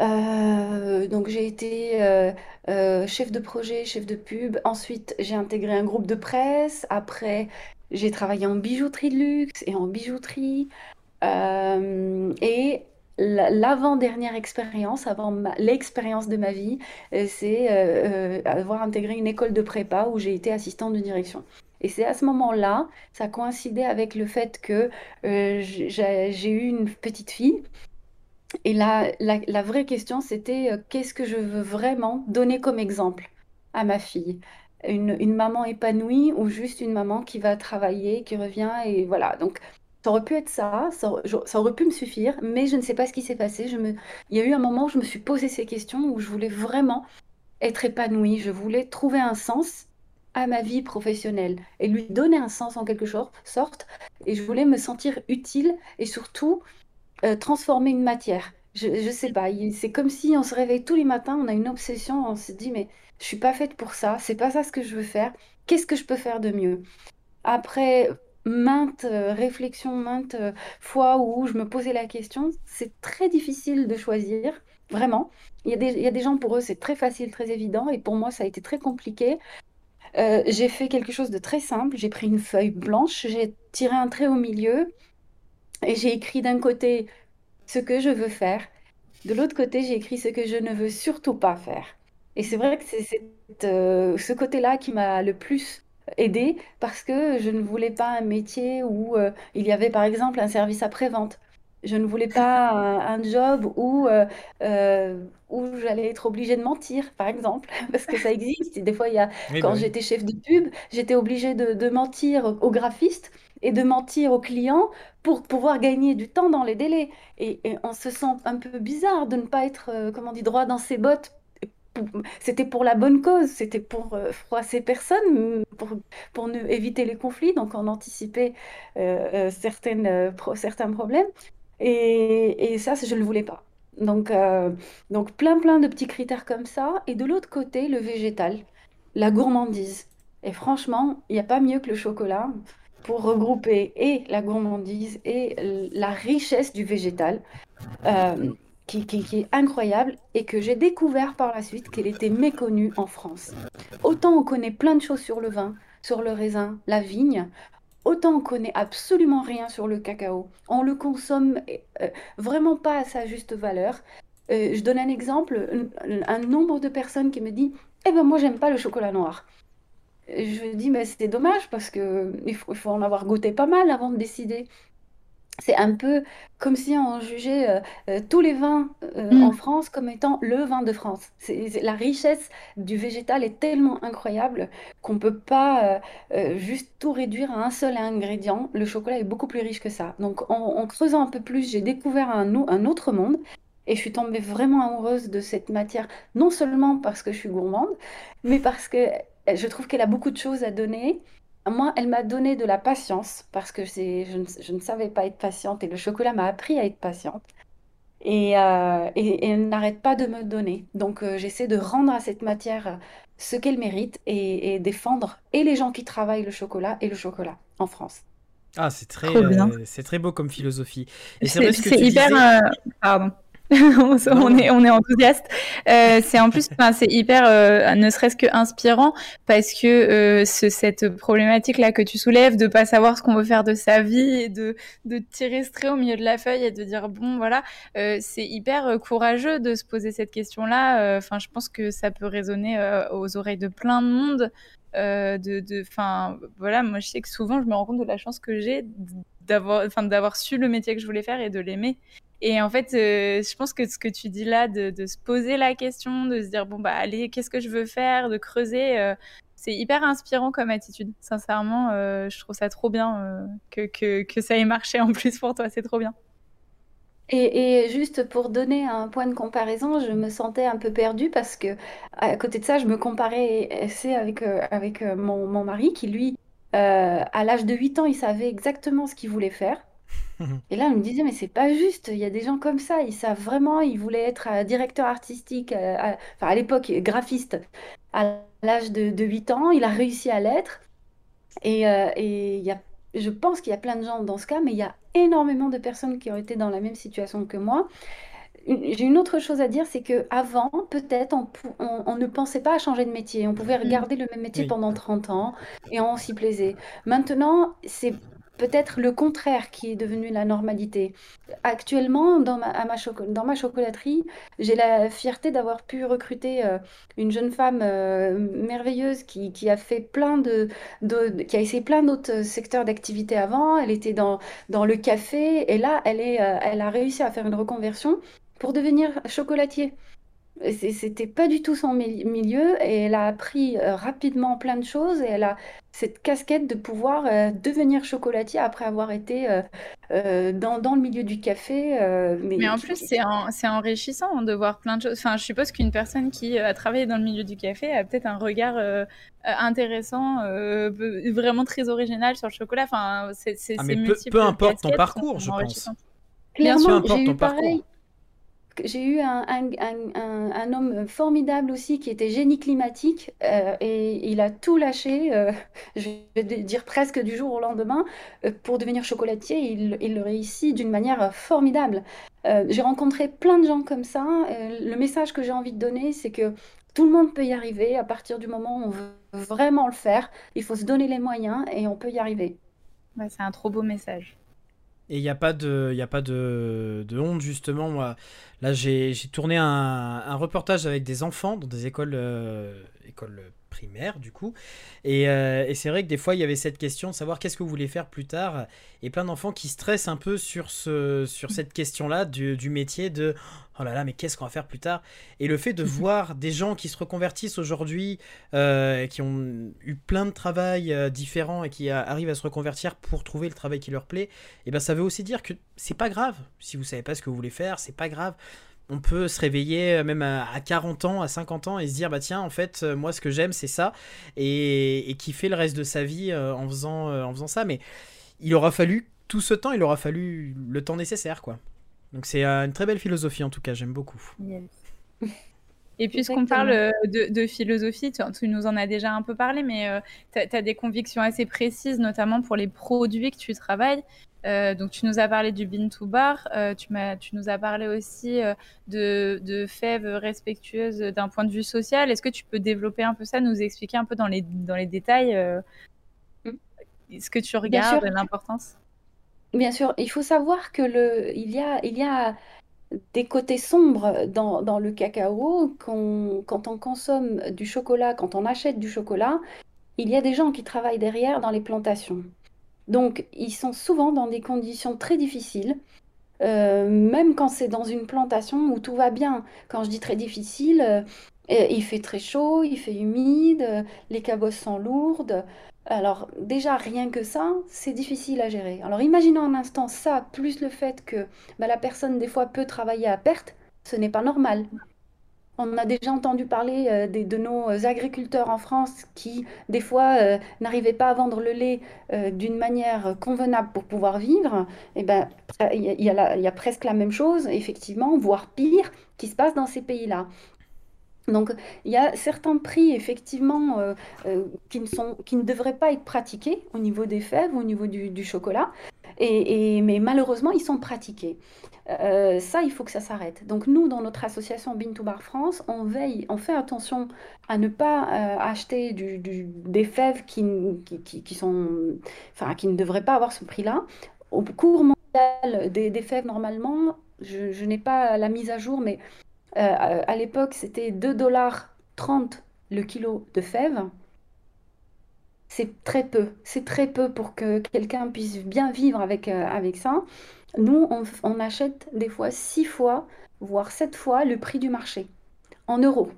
euh, donc j'ai été euh, chef de projet, chef de pub. Ensuite, j'ai intégré un groupe de presse. Après, j'ai travaillé en bijouterie de luxe et en bijouterie. et l'avant-dernière expérience, avant l'expérience de ma vie, c'est avoir intégré une école de prépa où j'ai été assistante de direction. Et c'est à ce moment-là, ça coïncidait avec le fait que j'ai eu une petite fille et la, la, vraie question, c'était euh, qu'est-ce que je veux vraiment donner comme exemple à ma fille? Une, maman épanouie ou juste une maman qui va travailler, qui revient et voilà. Donc, ça aurait pu être ça, ça, aurait pu me suffire, mais je ne sais pas ce qui s'est passé. Il y a eu un moment où je me suis posé ces questions, où je voulais vraiment être épanouie, je voulais trouver un sens à ma vie professionnelle et lui donner un sens en quelque sorte, et je voulais me sentir utile et surtout euh, transformer une matière. Je, je sais pas, c'est comme si on se réveille tous les matins, on a une obsession, on se dit, mais je suis pas faite pour ça, c'est pas ça ce que je veux faire, qu'est-ce que je peux faire de mieux? Après maintes euh, réflexions, maintes euh, fois où je me posais la question, c'est très difficile de choisir, vraiment. Il y a des, il y a des gens, pour eux, c'est très facile, très évident, et pour moi, ça a été très compliqué. Euh, j'ai fait quelque chose de très simple, j'ai pris une feuille blanche, j'ai tiré un trait au milieu, et j'ai écrit d'un côté ce que je veux faire, de l'autre côté, j'ai écrit ce que je ne veux surtout pas faire. Et c'est vrai que c'est ce côté-là qui m'a le plus aider parce que je ne voulais pas un métier où euh, il y avait par exemple un service après-vente. Je ne voulais pas un, job où, euh, euh, où j'allais être obligée de mentir, par exemple, parce que ça existe. des fois, il y a, quand bah j'étais chef de pub, j'étais obligée de, mentir aux graphistes et de mentir aux clients pour pouvoir gagner du temps dans les délais. Et, et on se sent un peu bizarre de ne pas être, comment on dit, droit dans ses bottes c'était pour la bonne cause, c'était pour euh, froisser personne, pour, pour ne, éviter les conflits, donc on anticipait euh, euh, certaines, certains problèmes. Et, ça, je ne le voulais pas. Donc, donc plein plein de petits critères comme ça. Et de l'autre côté, le végétal, la gourmandise. Et franchement, il n'y a pas mieux que le chocolat pour regrouper et la gourmandise et la richesse du végétal qui, est incroyable et que j'ai découvert par la suite qu'elle était méconnue en France. Autant on connaît plein de choses sur le vin, sur le raisin, la vigne, autant on connaît absolument rien sur le cacao. On le consomme euh, vraiment pas à sa juste valeur. Euh, je donne un exemple, un, nombre de personnes qui me dit Eh ben moi j'aime pas le chocolat noir. Je dis mais c'est dommage parce que il faut en avoir goûté pas mal avant de décider c'est un peu comme si on jugeait euh, euh, tous les vins euh, en mm. France comme étant le vin de France. C'est, la richesse du végétal est tellement incroyable qu'on ne peut pas juste tout réduire à un seul ingrédient. Le chocolat est beaucoup plus riche que ça. Donc en, creusant un peu plus, j'ai découvert un, un autre monde. Et je suis tombée vraiment amoureuse de cette matière, non seulement parce que je suis gourmande, mais parce que je trouve qu'elle a beaucoup de choses à donner moi, elle m'a donné de la patience parce que je ne, savais pas être patiente et le chocolat m'a appris à être patiente. Et, euh, elle n'arrête pas de me donner. Donc euh, j'essaie de rendre à cette matière ce qu'elle mérite et, défendre et les gens qui travaillent le chocolat et le chocolat en France. Ah, c'est très, euh, c'est très beau comme philosophie. Et c'est hyper. Pardon. on, est, on est enthousiaste. Euh, c'est en plus, c'est hyper, euh, ne serait-ce que inspirant, parce que euh, ce, cette problématique-là que tu soulèves, de pas savoir ce qu'on veut faire de sa vie et de, de tirer ce trait au milieu de la feuille et de dire bon, voilà, c'est hyper courageux de se poser cette question-là. Enfin, je pense que ça peut résonner aux oreilles de plein de monde. de, enfin, voilà, moi je sais que souvent je me rends compte de la chance que j'ai d'avoir, enfin, d'avoir su le métier que je voulais faire et de l'aimer. Et en fait, euh, je pense que ce que tu dis là, de, se poser la question, de se dire, bon, bah, allez, qu'est-ce que je veux faire, de creuser, euh, c'est hyper inspirant comme attitude. Sincèrement, euh, je trouve ça trop bien que, que, ça ait marché en plus pour toi, c'est trop bien. Et, juste pour donner un point de comparaison, je me sentais un peu perdue parce que à côté de ça, je me comparais assez avec, avec mon, mon, mari qui, lui, à l'âge de 8 ans, il savait exactement ce qu'il voulait faire. Et là, elle me disait, mais c'est pas juste, il y a des gens comme ça, ils savent vraiment, ils voulaient être euh, directeur artistique, euh, à, enfin à l'époque graphiste, à l'âge de, de 8 ans, il a réussi à l'être. Et, euh, et y a, je pense qu'il y a plein de gens dans ce cas, mais il y a énormément de personnes qui ont été dans la même situation que moi. J'ai une autre chose à dire, c'est que avant, peut-être, on, on, ne pensait pas à changer de métier. On pouvait mm. regarder le même métier pendant 30 ans et on s'y plaisait. Maintenant, c'est peut-être le contraire qui est devenu la normalité. Actuellement, dans ma, dans ma chocolaterie, j'ai la fierté d'avoir pu recruter euh, une jeune femme euh, merveilleuse qui, qui, a fait plein de, qui a essayé plein d'autres secteurs d'activité avant. Elle était dans, dans le café et là, elle, est, euh, elle a réussi à faire une reconversion pour devenir chocolatier. C'était pas du tout son milieu et elle a appris rapidement plein de choses et elle a cette casquette de pouvoir euh, devenir chocolatier après avoir été euh, euh, dans, dans, le milieu du café. mais... en plus, c'est enrichissant de voir plein de choses. Enfin, je suppose qu'une personne qui a travaillé dans le milieu du café a peut-être un regard intéressant, vraiment très original sur le chocolat. Enfin, c'est ah, peu, peu, importe ton parcours, je pense. Clairement, j'ai eu pareil. J'ai eu un, homme formidable aussi qui était génie climatique euh, et il a tout lâché, euh, je vais dire presque du jour au lendemain, euh, pour devenir chocolatier. Il, il le réussit d'une manière formidable. j'ai rencontré plein de gens comme ça. le message que j'ai envie de donner, c'est que tout le monde peut y arriver à partir du moment où on veut vraiment le faire. Il faut se donner les moyens et on peut y arriver. c'est un trop beau message. Et il n'y a pas, de, y a pas de, honte, justement. Moi, là, j'ai tourné un, un, reportage avec des enfants dans des écoles, euh, écoles primaire du coup. Euh, et, c'est vrai que des fois il y avait cette question de savoir qu'est-ce que vous voulez faire plus tard. Et plein d'enfants qui stressent un peu sur, ce, sur cette question-là du, du, métier de oh là là, mais qu'est-ce qu'on va faire plus tard? Et le fait de voir des gens qui se reconvertissent aujourd'hui, euh, qui ont eu plein de travail euh, différents et qui arrivent à se reconvertir pour trouver le travail qui leur plaît, et eh ben ça veut aussi dire que c'est pas grave si vous savez pas ce que vous voulez faire, c'est pas grave on peut se réveiller euh, même à, 40 ans, à 50 ans et se dire bah tiens en fait euh, moi ce que j'aime c'est ça. Et, et kiffer le reste de sa vie euh, en faisant en faisant ça. Mais il aura fallu tout ce temps il aura fallu le temps nécessaire quoi. Donc c'est une très belle philosophie en tout cas. J'aime beaucoup Et puisqu'on parle de, philosophie, tu, nous en as déjà un peu parlé, mais tu as, des convictions assez précises, notamment pour les produits que tu travailles. Euh, donc, tu nous as parlé du Bean to Bar, euh, tu, tu, nous as parlé aussi euh, de, de, fèves respectueuses d'un point de vue social. Est-ce que tu peux développer un peu ça, nous expliquer un peu dans les, dans les détails ce que tu regardes, l'importance? Bien sûr, il faut savoir que le, il, y a, il y a des côtés sombres dans, le cacao. quand on consomme du chocolat, quand on achète du chocolat, il y a des gens qui travaillent derrière dans les plantations. Donc, ils sont souvent dans des conditions très difficiles, euh, même quand c'est dans une plantation où tout va bien. Quand je dis très difficile, euh, il fait très chaud, il fait humide, les cabosses sont lourdes. Alors déjà, rien que ça, c'est difficile à gérer. Alors imaginons un instant ça, plus le fait que bah, la personne des fois peut travailler à perte, ce n'est pas normal. On a déjà entendu parler euh, de nos agriculteurs en France qui, des fois, euh, n'arrivaient pas à vendre le lait euh, d'une manière convenable pour pouvoir vivre. Et eh ben, il y, y, a presque la même chose, effectivement, voire pire, qui se passe dans ces pays-là. Donc, il y a certains prix, effectivement, qui, ne sont, qui ne devraient pas être pratiqués au niveau des fèves, au niveau du, chocolat, et, mais malheureusement, ils sont pratiqués. Euh, ça, il faut que ça s'arrête. Donc nous, dans notre association Bean to Bar France, on veille, on fait attention à ne pas euh, acheter des fèves qui ne devraient pas avoir ce prix-là. Au cours mondial des, fèves, normalement, je, n'ai pas la mise à jour, mais euh, à l'époque, c'était 2,30 dollars le kilo de fèves. C'est très peu, c'est très peu pour que quelqu'un puisse bien vivre avec, avec ça. Nous, on, achète des fois six fois, voire sept fois le prix du marché, en euros.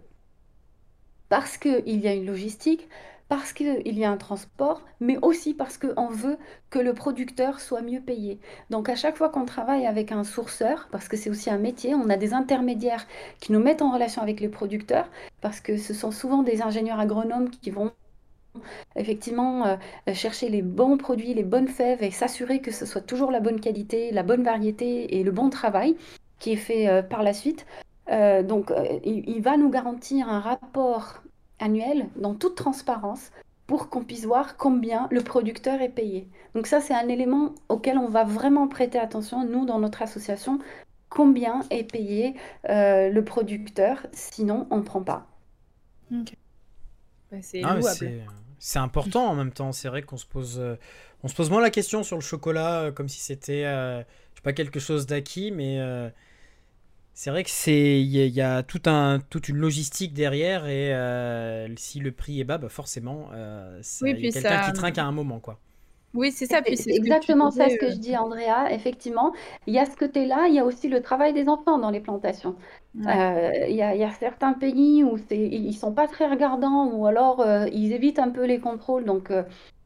Parce qu'il y a une logistique, parce qu'il y a un transport, mais aussi parce qu'on veut que le producteur soit mieux payé. Donc à chaque fois qu'on travaille avec un sourceur, parce que c'est aussi un métier, on a des intermédiaires qui nous mettent en relation avec les producteurs, parce que ce sont souvent des ingénieurs agronomes qui vont effectivement euh, chercher les bons produits, les bonnes fèves et s'assurer que ce soit toujours la bonne qualité, la bonne variété et le bon travail qui est fait euh, par la suite. Euh, donc il, va nous garantir un rapport annuel dans toute transparence pour qu'on puisse voir combien le producteur est payé. Donc ça, c'est un élément auquel on va vraiment prêter attention, nous, dans notre association, combien est payé le producteur, sinon on ne prend pas. c'est ah, c'est important en même temps. C'est vrai qu'on se pose, euh, on se pose moins la question sur le chocolat euh, comme si c'était, euh, je sais pas quelque chose d'acquis, mais c'est vrai que c'est, il y, a tout un, toute une logistique derrière et si le prix est bas, bah forcément, c'est quelqu'un qui trinque à un moment, quoi. Oui, c'est ça. c'est exactement ça ce que je dis, Andrea. Effectivement, il y a ce côté-là, il y a aussi le travail des enfants dans les plantations. Euh, il y, a, certains pays où ils sont pas très regardants ou alors euh, ils évitent un peu les contrôles, donc euh,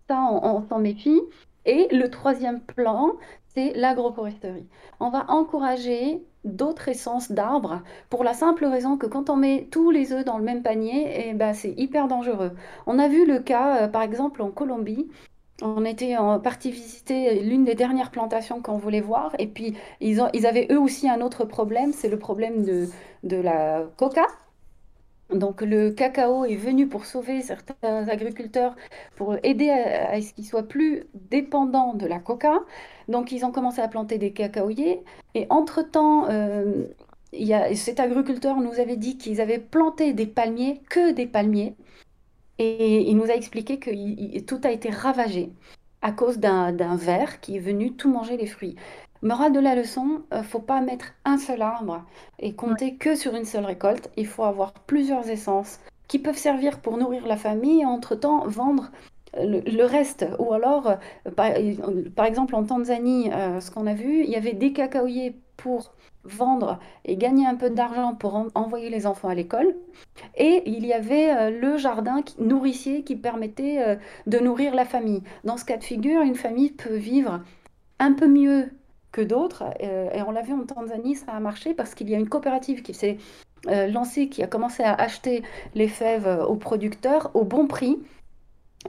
ça, on, s'en méfie. Et le troisième plan, c'est l'agroforesterie. On va encourager d'autres essences d'arbres pour la simple raison que quand on met tous les œufs dans le même panier, eh ben, c'est hyper dangereux. On a vu le cas, par exemple, en Colombie, On était en partie visiter l'une des dernières plantations qu'on voulait voir. Et puis, ils, ont, ils avaient eux aussi un autre problème, c'est le problème de, de la coca. Donc le cacao est venu pour sauver certains agriculteurs, pour aider à, ce qu'ils soient plus dépendants de la coca. Donc ils ont commencé à planter des cacaoyers. Et entre-temps, euh, cet agriculteur nous avait dit qu'ils avaient planté des palmiers, que des palmiers. Et il nous a expliqué que tout a été ravagé à cause d'un ver qui est venu tout manger les fruits. Morale de la leçon, ne euh, faut pas mettre un seul arbre et compter que sur une seule récolte. Il faut avoir plusieurs essences qui peuvent servir pour nourrir la famille et entre-temps vendre euh, le, reste. Ou alors, euh, par, exemple en Tanzanie, ce qu'on a vu, il y avait des cacaoyers pour vendre et gagner un peu d'argent pour envoyer les enfants à l'école. Et il y avait le jardin nourricier qui permettait de nourrir la famille. Dans ce cas de figure, une famille peut vivre un peu mieux que d'autres. Euh, et on l'a vu en Tanzanie, ça a marché parce qu'il y a une coopérative qui s'est euh, lancée, qui a commencé à acheter les fèves euh, aux producteurs au bon prix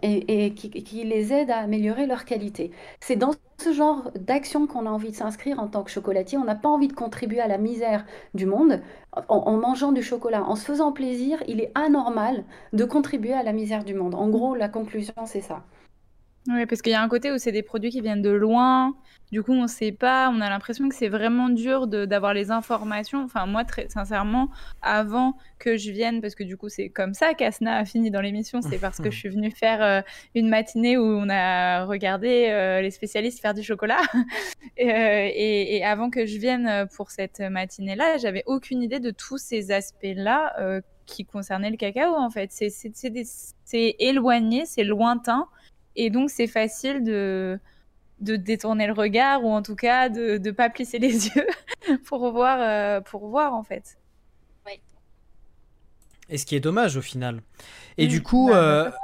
et, qui, les aide à améliorer leur qualité. C'est dans ce genre d'action qu'on a envie de s'inscrire en tant que chocolatier. On n'a pas envie de contribuer à la misère du monde en, mangeant du chocolat. En se faisant plaisir, il est anormal de contribuer à la misère du monde. En gros, la conclusion, c'est ça. Oui, parce qu'il y a un côté où c'est des produits qui viennent de loin. Du coup, on ne sait pas. On a l'impression que c'est vraiment dur d'avoir les informations. Enfin, moi, très sincèrement, avant que je vienne, parce que du coup, c'est comme ça qu'Asna a fini dans l'émission, c'est parce que je suis venue faire euh, une matinée où on a regardé euh, les spécialistes faire du chocolat. Euh, et, avant que je vienne pour cette matinée-là, j'avais aucune idée de tous ces aspects-là qui concernaient le cacao, en fait. C'est éloigné, c'est lointain. Et donc, c'est facile de, de détourner le regard ou en tout cas de ne pas plisser les yeux pour voir, euh, pour voir en fait. Oui. Et ce qui est dommage au final. Et du coup, bah, euh, bah,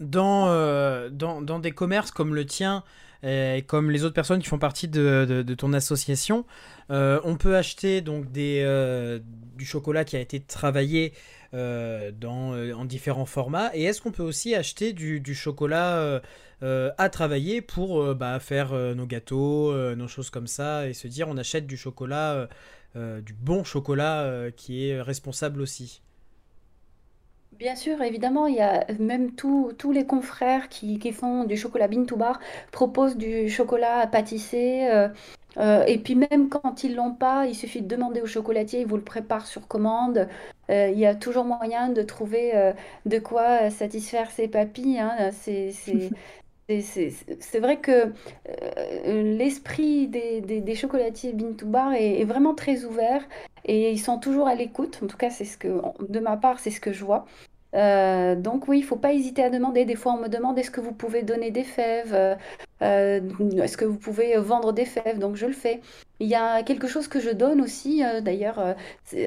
dans, euh, dans, dans, des commerces comme le tien, et comme les autres personnes qui font partie de, de, ton association, on peut acheter donc des, du chocolat qui a été travaillé euh, dans, euh, en différents formats. Et est-ce qu'on peut aussi acheter du, chocolat euh, à travailler pour bah, faire nos gâteaux, nos choses comme ça, et se dire on achète du chocolat, du bon chocolat qui est responsable aussi? Bien sûr, évidemment, il y a même tous les confrères qui, font du chocolat bean to bar proposent du chocolat pâtissé. Euh, et puis même quand ils l'ont pas, il suffit de demander au chocolatier, il vous le prépare sur commande. Euh, il y a toujours moyen de trouver euh, de quoi satisfaire ses papilles. Hein. C'est, c'est, vrai que l'esprit des, des, chocolatiers Bintou Bar est, est, vraiment très ouvert et ils sont toujours à l'écoute. En tout cas, c'est ce que, de ma part, c'est ce que je vois. Euh, donc oui, il faut pas hésiter à demander. Des fois, on me demande est-ce que vous pouvez donner des fèves? Euh, euh, Est-ce que vous pouvez vendre des fèves? Donc je le fais. Il y a quelque chose que je donne aussi, d'ailleurs,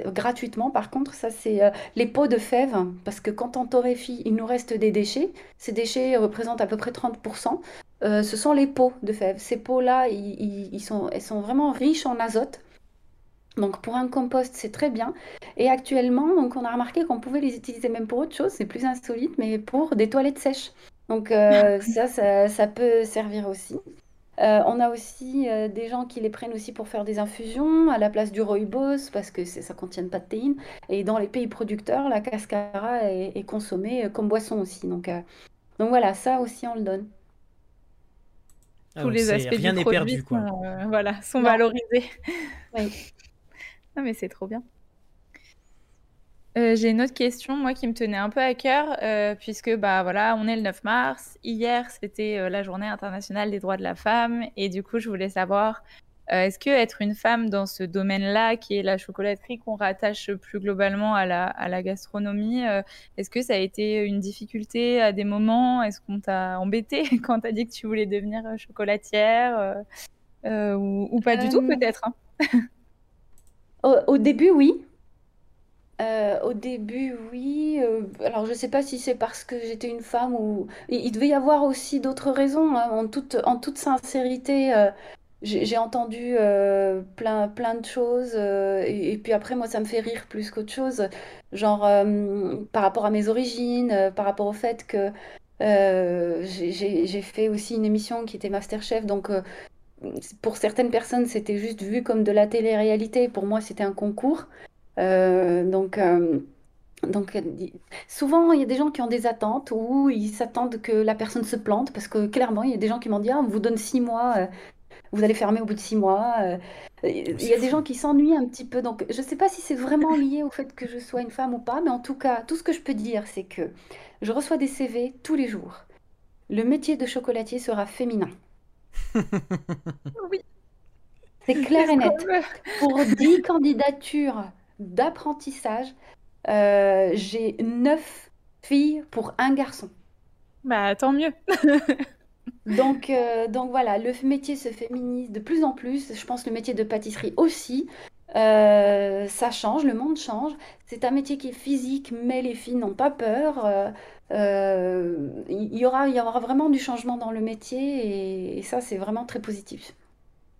gratuitement. Par contre, ça c'est les pots de fèves, parce que quand on torréfie, il nous reste des déchets. Ces déchets représentent à peu près 30%. ce sont les pots de fèves. Ces pots-là, ils, sont, ils sont vraiment riches en azote. Donc pour un compost, c'est très bien. Et actuellement, donc on a remarqué qu'on pouvait les utiliser même pour autre chose, c'est plus insolite, mais pour des toilettes sèches. Donc euh, ça, ça, peut servir aussi. Euh, on a aussi euh, des gens qui les prennent aussi pour faire des infusions à la place du rooibos parce que ça ne contient pas de théine. Et dans les pays producteurs, la cascara est, consommée comme boisson aussi. Donc, donc voilà, ça aussi on le donne. Ah Tous les aspects rien du produit perdu, quoi. Sont, voilà, sont valorisés. Oui. Non, mais c'est trop bien. Euh, j'ai une autre question, moi, qui me tenait un peu à cœur, euh, puisque bah voilà, on est le 9 mars. Hier, c'était euh, la Journée internationale des droits de la femme, et du coup, je voulais savoir, est-ce que être une femme dans ce domaine-là, qui est la chocolaterie qu'on rattache plus globalement à la, à la gastronomie, est-ce que ça a été une difficulté à des moments? Est-ce qu'on t'a embêté quand t'as dit que tu voulais devenir chocolatière ou, ou, pas du tout, peut-être hein? Au, début, oui. Euh, au début, oui. Euh, alors, je ne sais pas si c'est parce que j'étais une femme ou... Il, devait y avoir aussi d'autres raisons. Hein. En toute, en toute sincérité, euh, j'ai entendu plein, plein de choses. Et, puis après, moi, ça me fait rire plus qu'autre chose. Genre, par rapport à mes origines, par rapport au fait que j'ai fait aussi une émission qui était Masterchef, donc pour certaines personnes, c'était juste vu comme de la télé-réalité. Pour moi, c'était un concours. donc, donc, souvent, il y a des gens qui ont des attentes ou ils s'attendent que la personne se plante parce que clairement, il y a des gens qui m'ont dit ah, on vous donne six mois, vous allez fermer au bout de six mois. Euh, il y a des gens qui s'ennuient un petit peu. Donc, je ne sais pas si c'est vraiment lié au fait que je sois une femme ou pas, mais en tout cas, tout ce que je peux dire, c'est que je reçois des CV tous les jours. Le métier de chocolatier sera féminin. Oui. C'est clair et net. Pour 10 candidatures d'apprentissage, euh, j'ai 9 filles pour un garçon. Bah, tant mieux. Donc, euh, donc voilà, le métier se féminise de plus en plus. Je pense le métier de pâtisserie aussi. Euh, ça change, le monde change. C'est un métier qui est physique, mais les filles n'ont pas peur. Euh, il y aura, y aura vraiment du changement dans le métier et, ça, c'est vraiment très positif.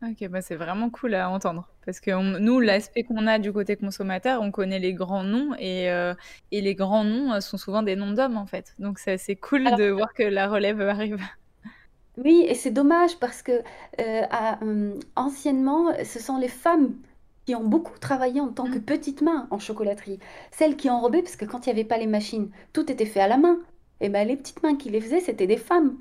Ok, bah c'est vraiment cool à entendre. Parce que nous, l'aspect qu'on a du côté consommateur, on connaît les grands noms et, et les grands noms sont souvent des noms d'hommes en fait. Donc c'est assez cool de voir que la relève arrive. Oui, et c'est dommage parce que euh, euh, anciennement, ce sont les femmes qui ont beaucoup travaillé en tant que mm. petites mains en chocolaterie. Celles qui enrobaient, parce que quand il n'y avait pas les machines, tout était fait à la main. Et ben les petites mains qui les faisaient, c'était des femmes.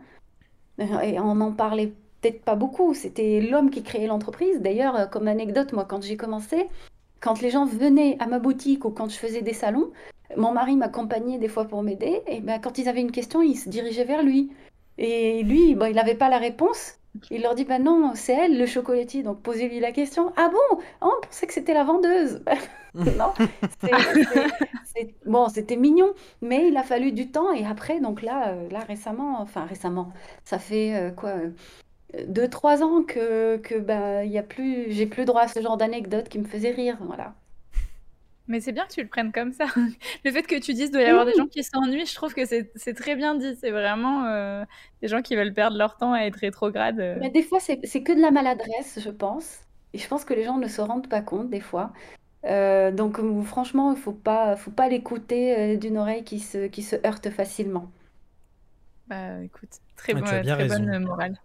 Euh, et on n'en parlait peut-être pas beaucoup. C'était l'homme qui créait l'entreprise. D'ailleurs, comme anecdote, moi, quand j'ai commencé, quand les gens venaient à ma boutique ou quand je faisais des salons, mon mari m'accompagnait des fois pour m'aider. Et ben, quand ils avaient une question, ils se dirigeaient vers lui. Et lui, il n'avait pas la réponse. Il leur dit, bah non, c'est elle le chocolatier, donc posez-lui la question. Ah bon? Oh, On pensait que c'était la vendeuse. non, bon, c'était mignon, mais il a fallu du temps. Et après, donc là, euh, là récemment, enfin récemment, ça fait euh, quoi euh, deux, trois ans que, que bah, y a plus, j'ai plus droit à ce genre d'anecdote qui me faisait rire. Voilà. Mais c'est bien que tu le prennes comme ça. le fait que tu dises qu'il doit y avoir des gens qui s'ennuient, je trouve que c'est très bien dit. C'est vraiment euh, des gens qui veulent perdre leur temps à être rétrograde. Euh. Mais des fois, c'est que de la maladresse, je pense. Et je pense que les gens ne se rendent pas compte des fois. Euh, donc franchement, il faut pas, faut pas l'écouter d'une oreille qui se, qui se heurte facilement. Bah écoute, très, très bonne morale.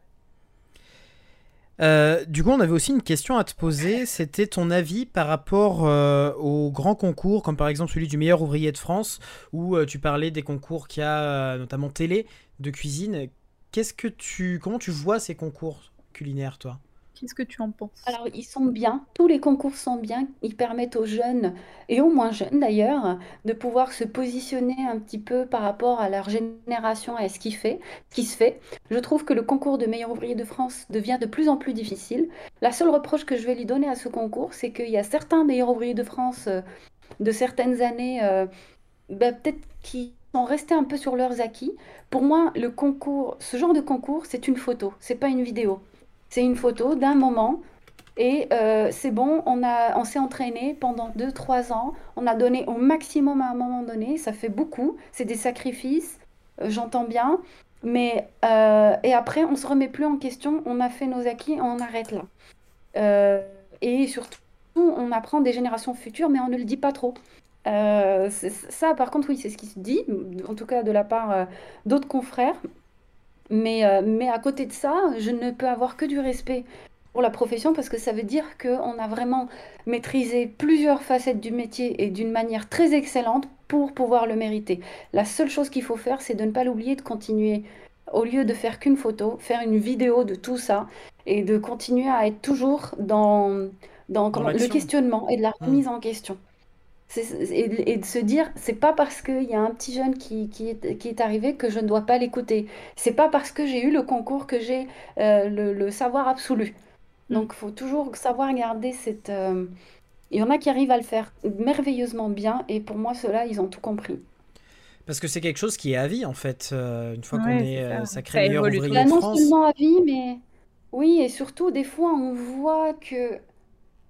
Euh, du coup, on avait aussi une question à te poser. C'était ton avis par rapport euh, aux grands concours, comme par exemple celui du meilleur ouvrier de France, où euh, tu parlais des concours qu'il y a, notamment télé, de cuisine. Qu'est-ce que tu, comment tu vois ces concours culinaires, toi? Qu'est-ce que tu en penses? Alors, ils sont bien, tous les concours sont bien, ils permettent aux jeunes, et aux moins jeunes d'ailleurs, de pouvoir se positionner un petit peu par rapport à leur génération et à ce qui, fait, qui se fait. Je trouve que le concours de meilleur ouvrier de France devient de plus en plus difficile. La seule reproche que je vais lui donner à ce concours, c'est qu'il y a certains meilleurs ouvriers de France euh, de certaines années, euh, ben, peut-être qui sont restés un peu sur leurs acquis. Pour moi, le concours, ce genre de concours, c'est une photo, c'est pas une vidéo. C'est une photo d'un moment et euh, c'est bon, on, on s'est entraîné pendant 2-3 ans, on a donné au maximum à un moment donné, ça fait beaucoup, c'est des sacrifices, euh, j'entends bien, mais euh, et après on se remet plus en question, on a fait nos acquis, on arrête là. et surtout, on apprend des générations futures, mais on ne le dit pas trop. ça, par contre, oui, c'est ce qui se dit, en tout cas de la part d'autres confrères. Mais, euh, mais à côté de ça, je ne peux avoir que du respect pour la profession parce que ça veut dire qu'on a vraiment maîtrisé plusieurs facettes du métier et d'une manière très excellente pour pouvoir le mériter. La seule chose qu'il faut faire, c'est de ne pas l'oublier, de continuer. Au lieu de faire qu'une photo, faire une vidéo de tout ça et de continuer à être toujours dans, dans, le questionnement et de la mmh. remise en question et, de se dire c'est pas parce qu'il y a un petit jeune qui, qui, est, qui est arrivé que je ne dois pas l'écouter. C'est pas parce que j'ai eu le concours que j'ai euh, le, savoir absolu. Mm. Donc il faut toujours savoir garder cette. Euh, il y en a qui arrivent à le faire merveilleusement bien et pour moi ceux-là ils ont tout compris. Parce que c'est quelque chose qui est à vie en fait. Euh, une fois qu'on est, sacré meilleur ouvrier de France. Non seulement à vie mais oui et surtout des fois on voit que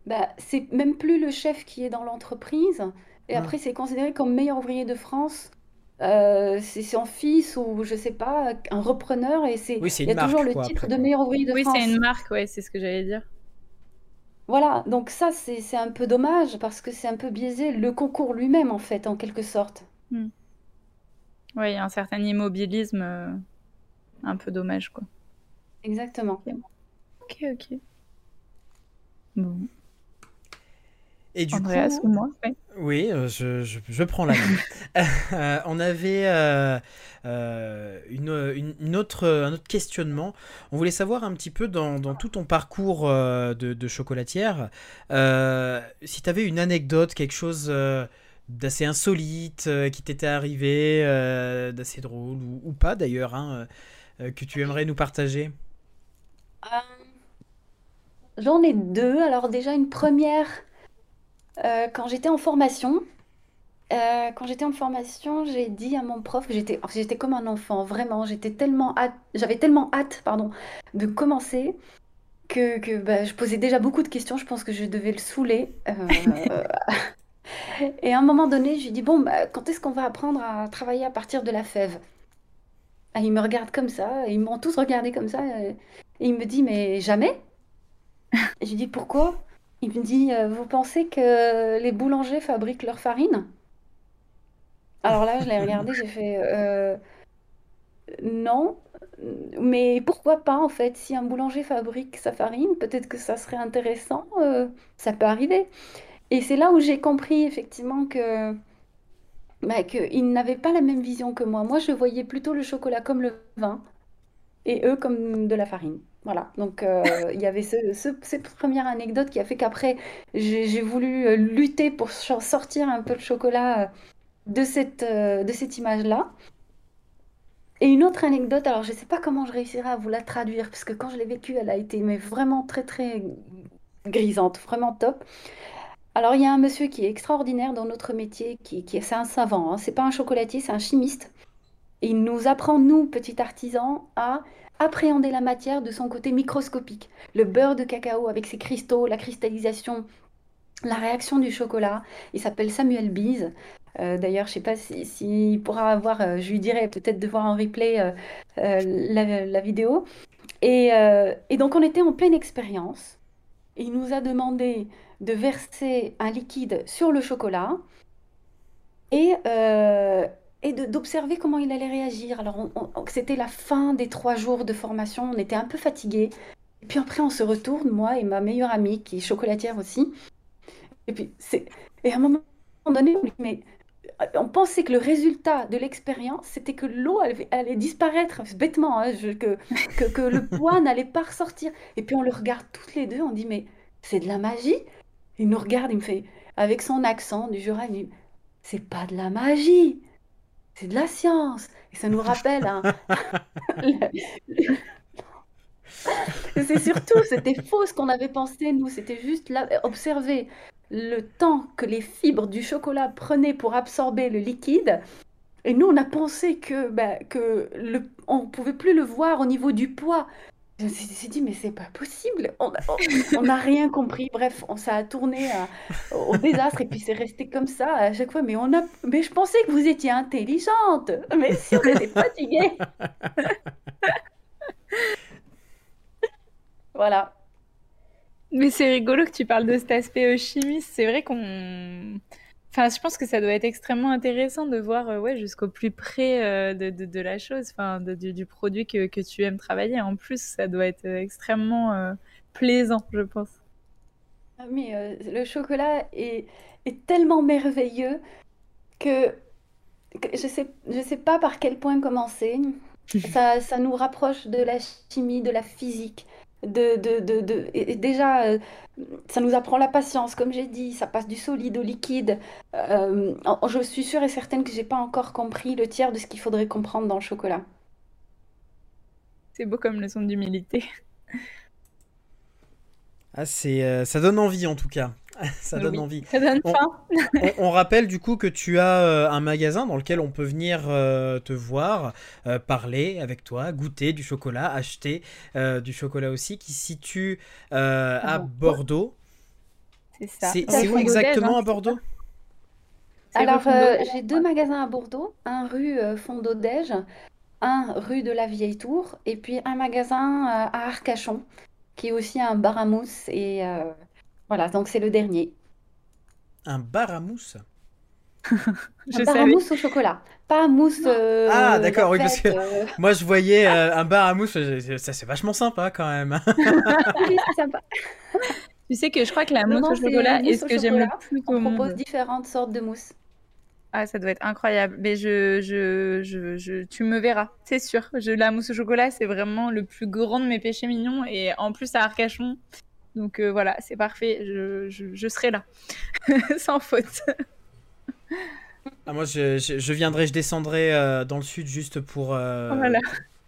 bah, c'est même plus le chef qui est dans l'entreprise. Et après, c'est considéré comme meilleur ouvrier de France. Euh, c'est son fils ou je sais pas, un repreneur. Et c'est il y a toujours le titre de meilleur ouvrier de France. Oui, c'est une marque, ouais, c'est ce que j'allais dire. Voilà, donc ça, c'est un peu dommage parce que c'est un peu biaisé le concours lui-même, en fait, en quelque sorte. Hmm. Oui, il y a un certain immobilisme euh, un peu dommage, quoi. Exactement. Ok, ok. Bon. Et du Andreas coup, ou moi ouais. oui, euh, je, je, je prends la main. Euh, on avait euh, euh, une, une- une autre, un autre questionnement. On voulait savoir un petit peu dans, dans tout ton parcours euh, de, de chocolatière, euh, si tu avais une anecdote, quelque chose euh, d'assez insolite euh, qui t'était arrivé, euh, d'assez drôle ou, ou pas d'ailleurs, hein, euh, que tu aimerais nous partager? Euh, J'en ai deux. Alors déjà une première, euh, quand j'étais en formation. euh, quand j'étais en formation, j'ai dit à mon prof que j'étais, j'étais comme un enfant, vraiment. J'étais tellement j'avais tellement hâte, pardon, de commencer que, bah, je posais déjà beaucoup de questions. Je pense que je devais le saouler. Euh, et à un moment donné, je lui dis, bon, bah, quand est-ce qu'on va apprendre à travailler à partir de la fève? Ah, il me regarde comme ça, ils m'ont tous regardé comme ça, et il me dit, mais jamais? Et je lui dis, pourquoi? Il me dit, euh, vous pensez que les boulangers fabriquent leur farine? Alors là, je l'ai regardé, j'ai fait, euh, non, mais pourquoi pas en fait? Si un boulanger fabrique sa farine, peut-être que ça serait intéressant, euh, ça peut arriver. Et c'est là où j'ai compris effectivement que bah, qu'ils n'avaient pas la même vision que moi. Moi, je voyais plutôt le chocolat comme le vin et eux comme de la farine. Voilà. Donc, euh, il y avait ce- ce- cette première anecdote qui a fait qu'après, j'ai voulu euh, lutter pour sortir un peu le chocolat euh, de cette, de cette image-là. Et une autre anecdote, alors je ne sais pas comment je réussirai à vous la traduire, parce que quand je l'ai vécue, elle a été mais vraiment très très grisante, vraiment top. Alors, il y a un monsieur qui est extraordinaire dans notre métier, qui, qui est, c'est un savant, hein. C'est pas un chocolatier, c'est un chimiste. Et il nous apprend, nous, petits artisans, à appréhender la matière de son côté microscopique. Le beurre de cacao avec ses cristaux, la cristallisation, la réaction du chocolat. Il s'appelle Samuel Bees. Euh, d'ailleurs, je sais pas si, s'il pourra avoir, euh, je lui dirais peut-être de voir en replay euh, la, vidéo. Et, et donc, on était en pleine expérience. Il nous a demandé de verser un liquide sur le chocolat et, et d'observer comment il allait réagir. Alors, c'était la fin des trois jours de formation, on était un peu fatigués. Et puis après, on se retourne, moi et ma meilleure amie, qui est chocolatière aussi. Et puis, c'est... Et à un moment donné, on dit, mais on pensait que le résultat de l'expérience, c'était que l'eau allait, allait disparaître, bêtement, hein, je- que, que, que le poids n'allait pas ressortir. Et puis on le regarde toutes les deux, on dit, mais c'est de la magie? Il nous regarde, il me fait, avec son accent du Jura, il me dit, c'est pas de la magie, c'est de la science. Et ça nous rappelle, hein, le- c'est surtout, c'était faux ce qu'on avait pensé, nous, c'était juste là, observer le temps que les fibres du chocolat prenaient pour absorber le liquide. Et nous, on a pensé que, bah, que le, on pouvait plus le voir au niveau du poids. Je me suis dit, mais c'est pas possible. On n'a rien compris. Bref, on, ça a tourné à- au désastre et puis c'est resté comme ça à chaque fois. Mais, on a, mais je pensais que vous étiez intelligente. Mais si on était fatigués. Voilà. Mais c'est rigolo que tu parles de cet aspect euh, chimiste. C'est vrai qu'on. Enfin, je pense que ça doit être extrêmement intéressant de voir euh, ouais, jusqu'au plus près euh, de, de, de la chose, enfin, du, du produit que, que tu aimes travailler. En plus, ça doit être euh, extrêmement euh, plaisant, je pense. Ah, Mais le chocolat est, est tellement merveilleux que, que je sais, je sais pas par quel point commencer. Ça, ça nous rapproche de la chimie, de la physique. De, de, de, de- et- et déjà, euh, ça nous apprend la patience, comme j'ai dit, ça passe du solide au liquide. Euh, je suis sûre et certaine que j'ai pas encore compris le tiers de ce qu'il faudrait comprendre dans le chocolat. C'est beau comme leçon d'humilité. Ah, c'est, euh, ça donne envie en tout cas. Ça donne Oui. envie. Ça donne On- faim. On, on rappelle du coup que tu as euh, un magasin dans lequel on peut venir euh, te voir, euh, parler avec toi, goûter du chocolat, acheter euh, du chocolat aussi, qui se situe euh, à Bordeaux. C'est ça. C'est où exactement hein. à Bordeaux? Alors, euh, j'ai deux magasins à Bordeaux, un rue euh, Fondodège, un rue de la Vieille Tour, et puis un magasin euh, à Arcachon, qui est aussi un bar à mousse. Et euh, voilà, donc c'est le dernier. Un bar à mousse un bar à mousse au chocolat, pas mousse. Euh, ah d'accord, oui parce que moi je voyais un bar à mousse, ça c'est vachement sympa quand même. oui, c'est sympa. Tu sais que je crois que la mousse au chocolat est ce que j'aime le plus au On propose différentes sortes de mousse. Ah, ça doit être incroyable. Mais je, je, je, je tu me verras, c'est sûr. Je, la mousse au chocolat, c'est vraiment le plus grand de mes péchés mignons. Et en plus, à Arcachon. Donc euh, voilà, c'est parfait. Je, je, serai là. Sans faute. Ah, moi, je, je, viendrai, je descendrai euh, dans le sud juste pour, euh,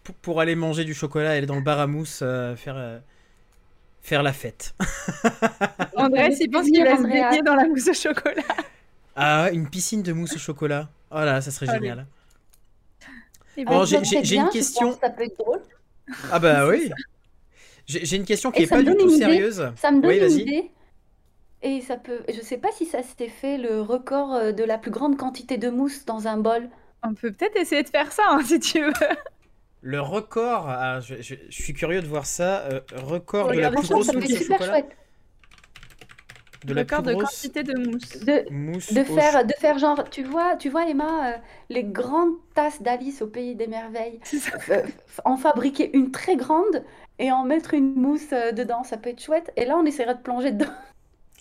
pour, pour, aller manger du chocolat et aller dans le bar à mousse faire faire la fête. André, il pense qu'il va se baigner dans la mousse au chocolat. Ah, une piscine de mousse au chocolat. Oh là, ça serait génial. Bon, j'ai une question. Ça peut être drôle. Ah bah oui. J'ai une question qui est pas du tout sérieuse. Ça me donne une idée. Et ça peut. Je sais pas si ça s'était fait le record euh, de la plus grande quantité de mousse dans un bol. On peut peut-être essayer de faire ça hein, si tu veux. Le record, ah, je, suis curieux de voir ça. Euh, record de la plus grosse mousse au chocolat. Chouette. De la record de quantité de mousse. De, de faire, de faire genre, tu vois, tu vois Emma, euh, les grandes tasses d'Alice au pays des merveilles. Euh, en fabriquer une très grande et en mettre une mousse dedans, ça peut être chouette. Et là, on essaiera de plonger dedans.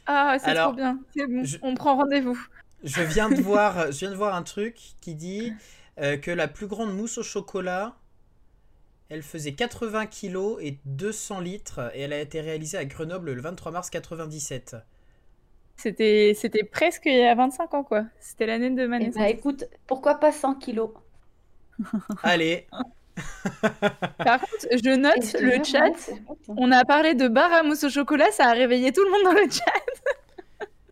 Ah, c'est trop bien. C'est bon. On prend rendez-vous. Je viens de voir, je viens de voir un truc qui dit que la plus grande mousse au chocolat elle faisait 80 kg et 200 litres et elle a été réalisée à Grenoble le 23 mars 97. C'était, c'était presque il y a 25 ans, quoi. C'était l'année de ma eh ben, naissance. écoute, pourquoi pas 100 kilos? Allez Par contre, je note le chat. On a parlé de bar à mousse au chocolat, ça a réveillé tout le monde dans le chat.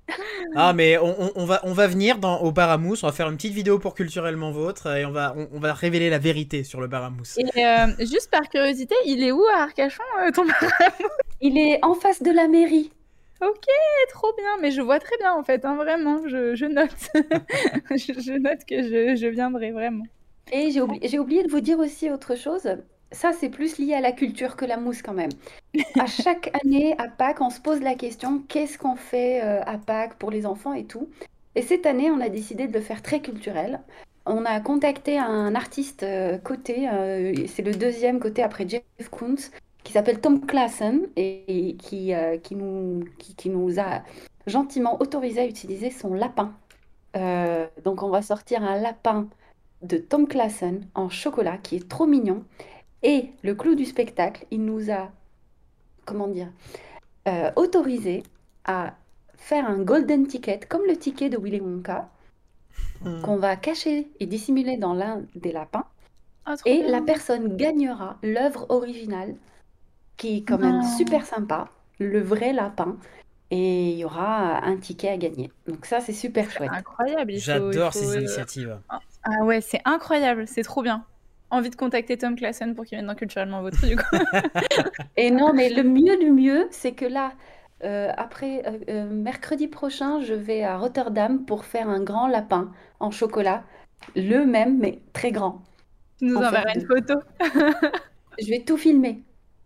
Ah, mais on, va, on va venir dans, au bar à mousse, on va faire une petite vidéo pour Culturellement Vôtre et on va, on, va révéler la vérité sur le bar à mousse. Et euh, juste par curiosité, il est où à Arcachon, euh, ton bar à mousse? Il est en face de la mairie. Ok, trop bien, mais je vois très bien en fait, hein, vraiment, je, note. je, note que je, je viendrai vraiment. Et j'ai oublié, oublié de vous dire aussi autre chose ça, c'est plus lié à la culture que la mousse quand même. À chaque année, à Pâques, on se pose la question, qu'est-ce qu'on fait euh, à Pâques pour les enfants et tout. Et cette année, on a décidé de le faire très culturel. On a contacté un artiste euh, côté, euh, c'est le deuxième côté après Jeff Koons, qui s'appelle Tom Klassen et, qui, qui, nous, qui, nous a gentiment autorisé à utiliser son lapin. donc on va sortir un lapin de Tom Klassen en chocolat qui est trop mignon. Et le clou du spectacle, il nous a, comment dire, euh, autorisé à faire un golden ticket, comme le ticket de Willy Wonka, hmm. qu'on va cacher et dissimuler dans l'un des lapins. Ah, et la personne gagnera l'œuvre originale, qui est quand même super sympa, le vrai lapin. Et il y aura un ticket à gagner. Donc ça, c'est super chouette. Incroyable. J'adore ces initiatives. Ah ouais, c'est incroyable, c'est trop bien envie de contacter Tom Klassen pour qu'il vienne dans Culturellement Votre, du coup. Et non, mais le mieux du mieux, c'est que là, euh, après, euh, euh, mercredi prochain, je vais à Rotterdam pour faire un grand lapin en chocolat. Le même, mais très grand. Tu nous enverras une photo. je vais tout filmer.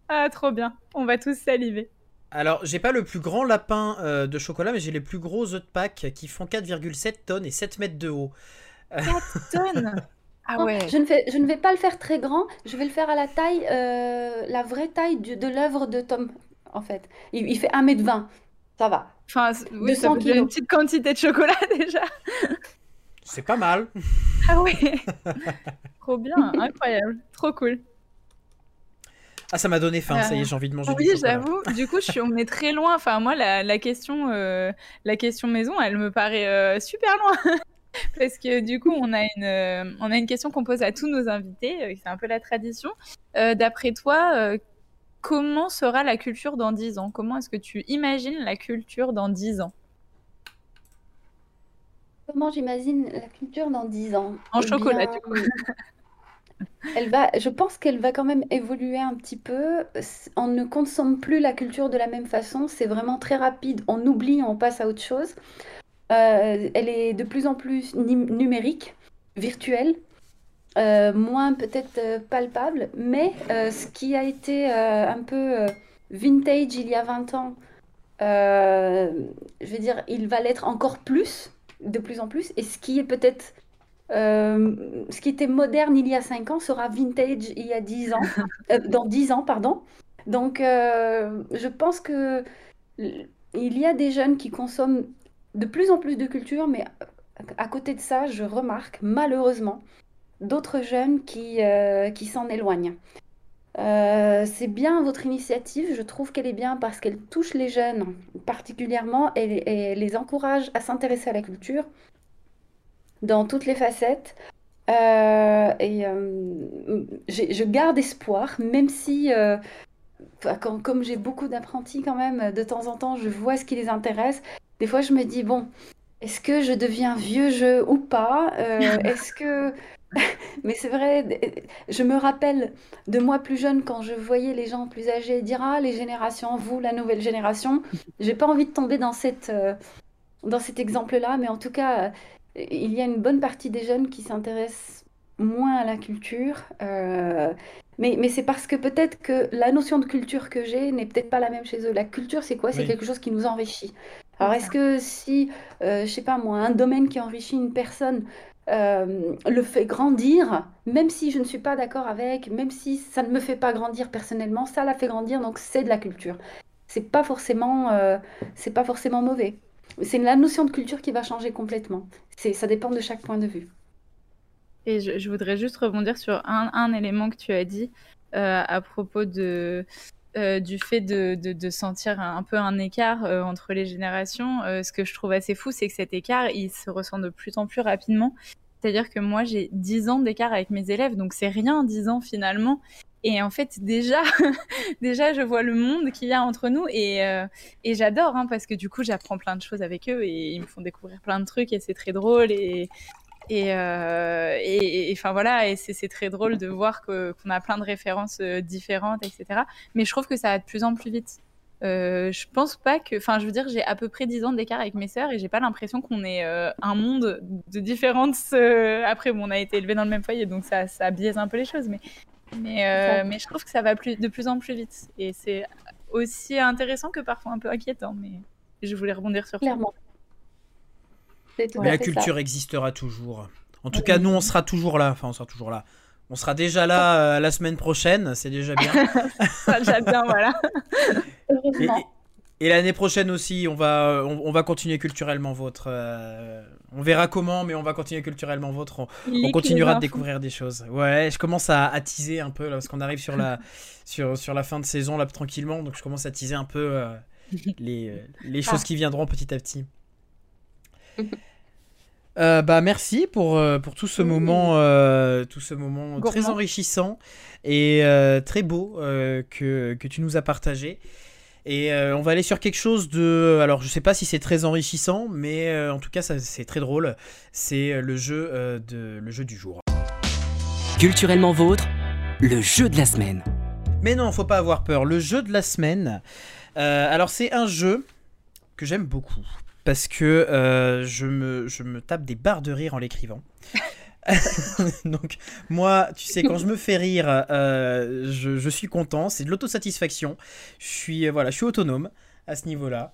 Ah, trop bien. On va tous saliver. Alors, j'ai pas le plus grand lapin de chocolat, mais j'ai les plus gros œufs de Pâques qui font 4,7 tonnes et 7 mètres de haut. 4 tonnes ah ouais. Je ne, fais, je ne vais pas le faire très grand, je vais le faire à la taille, euh, la vraie taille de l'œuvre de Tom, en fait. Il, il fait 1m20, ça va. Enfin, oui, ça fait une petite quantité de chocolat déjà. C'est pas mal. Ah ouais. trop bien, incroyable, trop cool. Ah, ça m'a donné faim, ça y est, j'ai envie de manger oui, du chocolat. Oui, j'avoue. Du coup, je suis, on est très loin. Enfin, moi, la, la question, euh, la question maison, elle me paraît euh, super loin. Parce que du coup, on a une, euh, on a une question qu'on pose à tous nos invités, euh, c'est un peu la tradition. Euh, d'après toi, comment sera la culture dans 10 ans? Comment est-ce que tu imagines la culture dans 10 ans? Comment j'imagine la culture dans 10 ans? En eh chocolat, du coup. Elle va, je pense qu'elle va quand même évoluer un petit peu. On ne consomme plus la culture de la même façon. C'est vraiment très rapide. On oublie, on passe à autre chose. Euh, elle est de plus en plus numérique, virtuelle, euh, moins peut-être euh, palpable, mais ce qui a été un peu vintage il y a 20 ans, je veux dire, il va l'être encore plus de plus en plus. Et ce qui est peut-être euh, ce qui était moderne il y a 5 ans sera vintage il y a 10 ans, euh, dans 10 ans, pardon. Donc, euh, je pense que il y a des jeunes qui consomment de plus en plus de culture, mais à côté de ça, je remarque malheureusement d'autres jeunes qui, qui s'en éloignent. c'est bien votre initiative, je trouve qu'elle est bien parce qu'elle touche les jeunes particulièrement et les encourage à s'intéresser à la culture dans toutes les facettes. Euh, et euh, je garde espoir, même si, euh, comme j'ai beaucoup d'apprentis quand même, de temps en temps, je vois ce qui les intéresse. Des fois, je me dis, bon, est-ce que je deviens vieux jeu ou pas Est-ce que... Mais c'est vrai, je me rappelle de moi plus jeune quand je voyais les gens plus âgés dire Ah, les générations, vous, la nouvelle génération. J'ai pas envie de tomber dans, cette, dans cet exemple-là, mais en tout cas, il y a une bonne partie des jeunes qui s'intéressent moins à la culture. Euh, mais, mais c'est parce que peut-être que la notion de culture que j'ai n'est peut-être pas la même chez eux. La culture, c'est quoi? C'est quelque chose qui nous enrichit. Alors, est-ce que si, euh, je sais pas moi, un domaine qui enrichit une personne euh, le fait grandir, même si je ne suis pas d'accord avec, même si ça ne me fait pas grandir personnellement, ça la fait grandir, donc c'est de la culture. C'est pas forcément, c'est pas forcément mauvais. C'est la notion de culture qui va changer complètement. C'est, ça dépend de chaque point de vue. Et je, voudrais juste rebondir sur un, élément que tu as dit euh, à propos de, euh, du fait de, sentir un, peu un écart euh, entre les générations. ce que je trouve assez fou, c'est que cet écart, il se ressent de plus en plus rapidement. C'est-à-dire que moi, j'ai 10 ans d'écart avec mes élèves, donc c'est rien, 10 ans finalement. Et en fait, déjà, déjà, je vois le monde qu'il y a entre nous et, euh, et j'adore hein, parce que du coup, j'apprends plein de choses avec eux et ils me font découvrir plein de trucs et c'est très drôle et et euh, enfin voilà et c'est très drôle de voir qu'on a plein de références euh, différentes, etc. Mais je trouve que ça va de plus en plus vite. Euh, je pense pas que, enfin, je veux dire, j'ai à peu près 10 ans d'écart avec mes sœurs et j'ai pas l'impression qu'on ait un monde de différence. Après, bon, on a été élevés dans le même foyer, donc ça, ça biaise un peu les choses, mais mais, mais je trouve que ça va plus, de plus en plus vite. Et c'est aussi intéressant que parfois un peu inquiétant. Mais je voulais rebondir sur Clairement. ça. Mais la culture existera toujours. En tout cas, nous, on sera toujours là. Enfin, on sera toujours là. On sera déjà là euh, la semaine prochaine, c'est déjà bien. déjà bien, voilà. Et l'année prochaine aussi, on va, on, va continuer culturellement votre. Euh, on verra comment, mais on va continuer culturellement votre. On, continuera de découvrir des choses. Ouais, je commence à, teaser un peu là, parce qu'on arrive sur la, sur, sur la fin de saison là tranquillement, donc je commence à teaser un peu euh, les, les choses qui viendront petit à petit. Bah merci pour, pour tout ce moment, tout ce moment très enrichissant et très beau que, que tu nous as partagé. Et euh, on va aller sur quelque chose de. Alors, je sais pas si c'est très enrichissant, mais euh, en tout cas, c'est très drôle. C'est euh, le jeu de le jeu du jour. Culturellement vôtre, le jeu de la semaine. Mais non, faut pas avoir peur. Le jeu de la semaine. alors, c'est un jeu que j'aime beaucoup parce que je me, je me tape des barres de rire en l'écrivant. Donc moi, tu sais, quand je me fais rire, euh, je, suis content, c'est de l'autosatisfaction. Je suis euh, voilà, je suis autonome à ce niveau-là.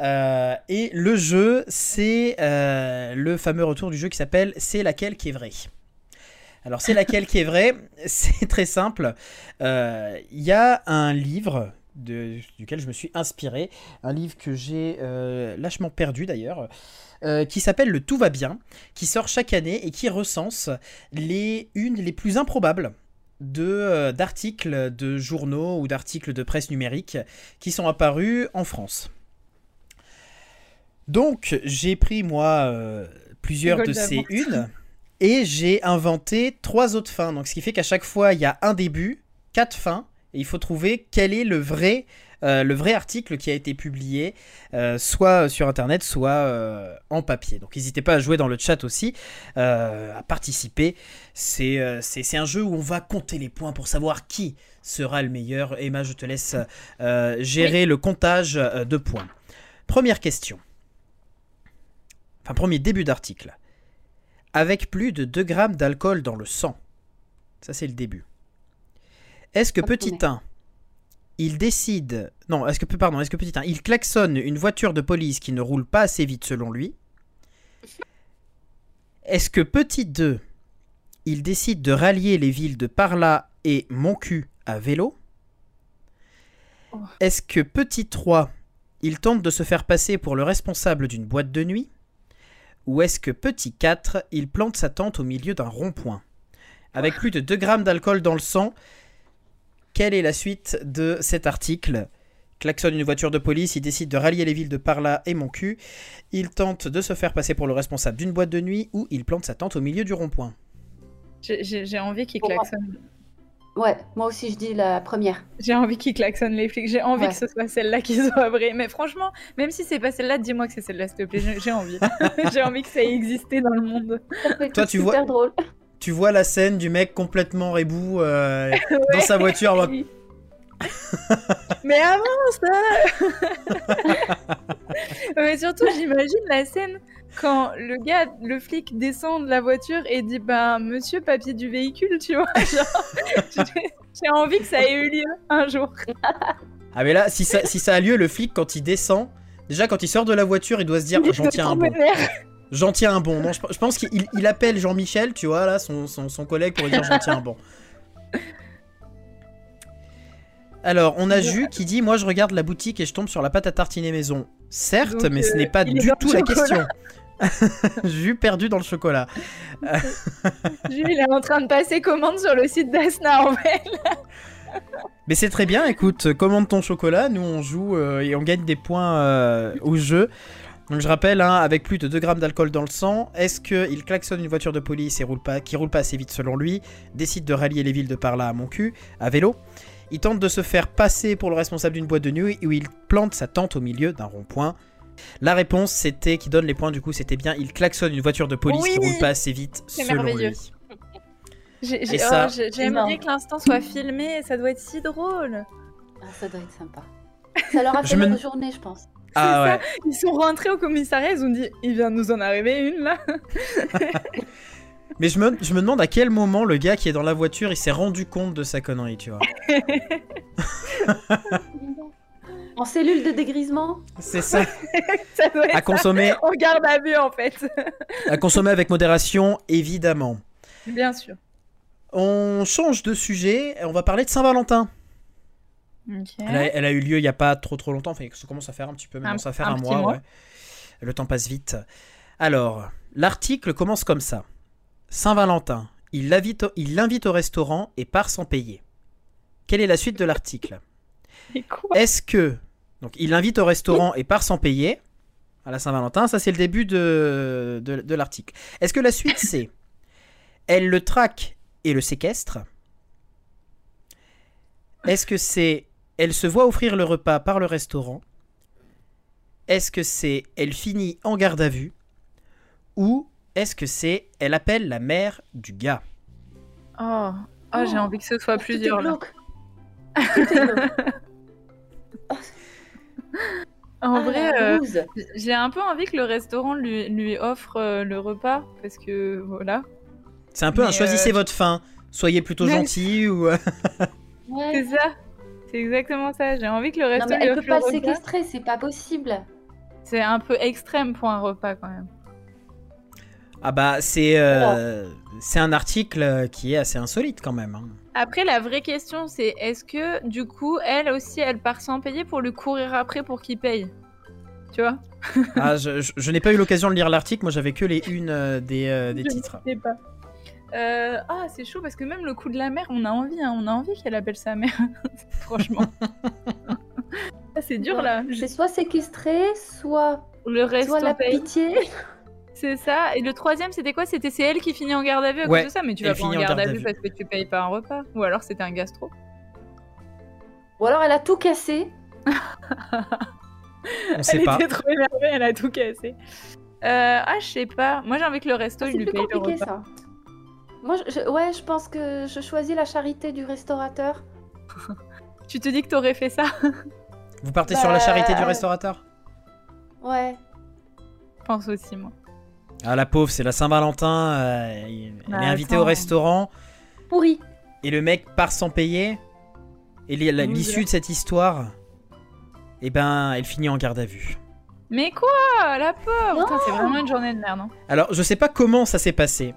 Euh, et le jeu, c'est le fameux retour du jeu qui s'appelle C'est laquelle qui est vraie? Alors c'est laquelle qui est vraie? C'est très simple. Il y a un livre duquel je me suis inspiré, un livre que j'ai lâchement perdu d'ailleurs, euh, qui s'appelle Le Tout va bien, qui sort chaque année et qui recense les unes les plus improbables de euh, d'articles de journaux ou d'articles de presse numérique qui sont apparus en France. Donc j'ai pris moi euh, plusieurs de ces unes et j'ai inventé trois autres fins. Donc ce qui fait qu'à chaque fois il y a un début, quatre fins et il faut trouver quel est le vrai euh, le vrai article qui a été publié, euh, soit sur Internet, soit euh, en papier. Donc n'hésitez pas à jouer dans le chat aussi, à participer. C'est un jeu où on va compter les points pour savoir qui sera le meilleur. Emma, je te laisse gérer le comptage de points. Première question. Enfin, premier début d'article. Avec plus de 2 grammes d'alcool dans le sang. Ça, c'est le début. Est-ce que petit 1 il décide. Non, est-ce que pardon, est-ce que petit 1, il klaxonne une voiture de police qui ne roule pas assez vite selon lui? Est-ce que petit 2, il décide de rallier les villes de Parla et Moncu à vélo? Oh. Est-ce que petit 3, il tente de se faire passer pour le responsable d'une boîte de nuit? Ou est-ce que petit 4, il plante sa tente au milieu d'un rond-point? Avec plus de 2 grammes d'alcool dans le sang, quelle est la suite de cet article? Klaxonne une voiture de police, il décide de rallier les villes de Parla et Moncu. Il tente de se faire passer pour le responsable d'une boîte de nuit ou il plante sa tente au milieu du rond-point. J'ai- envie qu'il klaxonne. Ouais, moi aussi je dis la première. J'ai envie qu'il klaxonne les flics. J'ai envie Ouais. que ce soit celle-là qui soit vraie. Mais franchement, même si c'est pas celle-là, dis-moi que c'est celle-là, s'il te plaît. J'ai- envie. J'ai envie que ça ait existé dans le monde. Ça peut être Toi, tu super vois- drôle. Tu vois la scène du mec complètement rebou euh, dans sa voiture. Mais avant ça Mais surtout, j'imagine la scène quand le gars, le flic descend de la voiture et dit Ben, monsieur, papier du véhicule, tu vois. Genre, j'ai- envie que ça ait eu lieu un jour. Ah mais là, si ça, si ça a lieu, le flic, quand il descend, déjà quand il sort de la voiture, il doit se dire j'en tiens un bon. J'en tiens un bon. Non, je, je pense qu'il il appelle Jean-Michel, tu vois, là, son, son, son collègue, pour lui dire j'en tiens un bon. Alors, on a Jus qui dit Moi, je regarde la boutique et je tombe sur la pâte à tartiner maison. Certes, Donc, mais ce euh, n'est pas du tout la question. Jus perdu dans le chocolat. Jules, il est en train de passer commande sur le site d'Asna en fait. Mais c'est très bien, écoute, commande ton chocolat, nous on joue euh, et on gagne des points euh, au jeu. Donc je rappelle, hein, avec plus de 2 grammes d'alcool dans le sang, est-ce qu'il klaxonne une voiture de police et roule pas, qui roule pas assez vite selon lui, décide de rallier les villes de par là à mon cul, à vélo Il tente de se faire passer pour le responsable d'une boîte de nuit où il plante sa tente au milieu d'un rond-point. La réponse c'était, qui donne les points du coup, c'était bien, il klaxonne une voiture de police qui roule pas assez vite selon lui. Ça- oh, J'aimerais Énorme. que l'instant soit filmé, ça doit être si drôle. Ah, ça doit être sympa. Ça leur a fait me- leur journée, je pense. Ah ouais. Ils sont rentrés au commissariat, ils ont dit il vient de nous en arriver une là. Mais je me, je me demande à quel moment le gars qui est dans la voiture, il s'est rendu compte de sa connerie, tu vois. En cellule de dégrisement C'est ça. Ça doit être À consommer, ça. On garde à vue en fait. à consommer avec modération, évidemment. Bien sûr. On change de sujet, et on va parler de Saint-Valentin. Elle, a, elle a eu lieu il y a pas trop trop longtemps, enfin ça commence à faire un petit peu, maintenant Un- ça va faire un mois, mois. ouais. Le temps passe vite. Alors, l'article commence comme ça. Saint-Valentin, il l'invite au, au restaurant et part sans payer. Quelle est la suite de l'article? Est-ce que. Donc, il l'invite au restaurant et part sans payer? À la Saint-Valentin, ça c'est le début de, de, de l'article. Est-ce que la suite c'est. Elle le traque et le séquestre? Est-ce que c'est. Elle se voit offrir le repas par le restaurant Est-ce que c'est. Elle finit en garde à vue Ou est-ce que c'est. Elle appelle la mère du gars? Oh, oh, j'ai envie que ce soit est plusieurs là. En Ah, vrai, euh, j'ai un peu envie que le restaurant lui, lui offre euh, le repas parce que voilà. C'est un peu un choisissez euh, votre fin. Soyez plutôt Mais- gentil ou. Ouais. C'est ça. C'est exactement ça. J'ai envie que le Non, restaurant mais elle peut pas le séquestrer, c'est pas possible. C'est un peu extrême pour un repas quand même. Ah bah c'est euh, c'est un article qui est assez insolite quand même. hein. Après, la vraie question, c'est est-ce que du coup, elle aussi, elle part sans payer pour lui courir après pour qu'il paye? Tu vois? Ah, je je- je n'ai pas eu l'occasion de lire l'article, moi j'avais que les unes euh, des, euh, des Je ne titres. sais pas. Euh, ah, c'est chaud parce que même le coup de la mère, on a envie, hein, on a envie qu'elle appelle sa mère. Franchement. Ah, c'est dur là. C'est soit séquestré, soit, Le reste, soit la paye. pitié. C'est ça. Et le troisième, c'était quoi? C'était c'est elle qui finit en garde à vue à Ouais, cause de ça? Mais tu elle vas pas en finit en garde, garde à vue parce que tu payes pas un repas. Ou alors c'était un gastro. Ou alors elle a tout cassé. On sait elle pas. était trop énervée, elle a tout cassé. Euh, ah, je sais pas. Moi, j'ai envie que le resto, Ah, il C'est lui paye le compliqué repas. ça. Moi, je, ouais, je pense que je choisis la charité du restaurateur. Tu te dis que t'aurais fait ça? Vous partez sur la Bah, charité du euh, restaurateur? Ouais. Je pense aussi, moi. Ah la pauvre, c'est la Saint-Valentin, euh, elle Bah, est invitée attends. au restaurant Pourri. et le mec part sans payer. Et l'issue de cette histoire, eh ben, elle finit en garde à vue. Mais quoi La pauvre? C'est vraiment une journée de merde. hein. Alors, je sais pas comment ça s'est passé,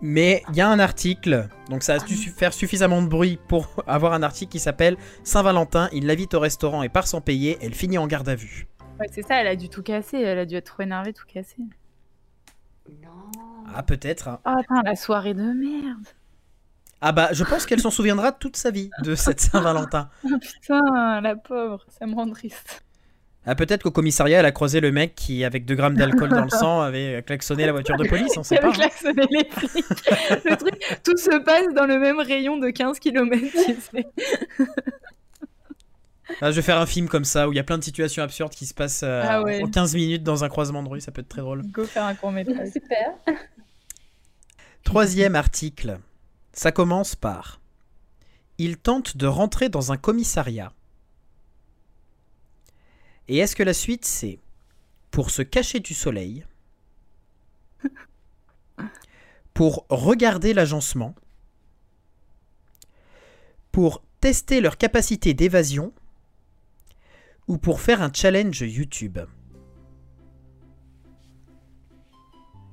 mais il y a un article, donc ça a dû su- faire suffisamment de bruit pour avoir un article qui s'appelle Saint-Valentin, il l'invite au restaurant et part sans payer, elle finit en garde à vue. Ouais, c'est ça, elle a dû tout casser. Elle a dû être trop énervée, tout casser. Non. Ah, peut-être. hein. Oh, putain, la soirée de merde. Ah bah, je pense qu'elle s'en souviendra toute sa vie de cette Saint-Valentin. Oh, putain, la pauvre, ça me rend triste. Ah, peut-être qu'au commissariat, elle a croisé le mec qui, avec 2 grammes d'alcool dans le sang, avait klaxonné la voiture de police, on sait Elle pas. a klaxonné les flics. le truc, tout se passe dans le même rayon de 15 km, tu sais. Ah, je vais faire un film comme ça où il y a plein de situations absurdes qui se passent euh, Ah ouais. en 15 minutes dans un croisement de rue, ça peut être très drôle. Go faire un court métrage. Super. Troisième article. Ça commence par Il tente de rentrer dans un commissariat. Et est-ce que la suite c'est pour se cacher du soleil, pour regarder l'agencement, pour tester leur capacité d'évasion ou pour faire un challenge YouTube?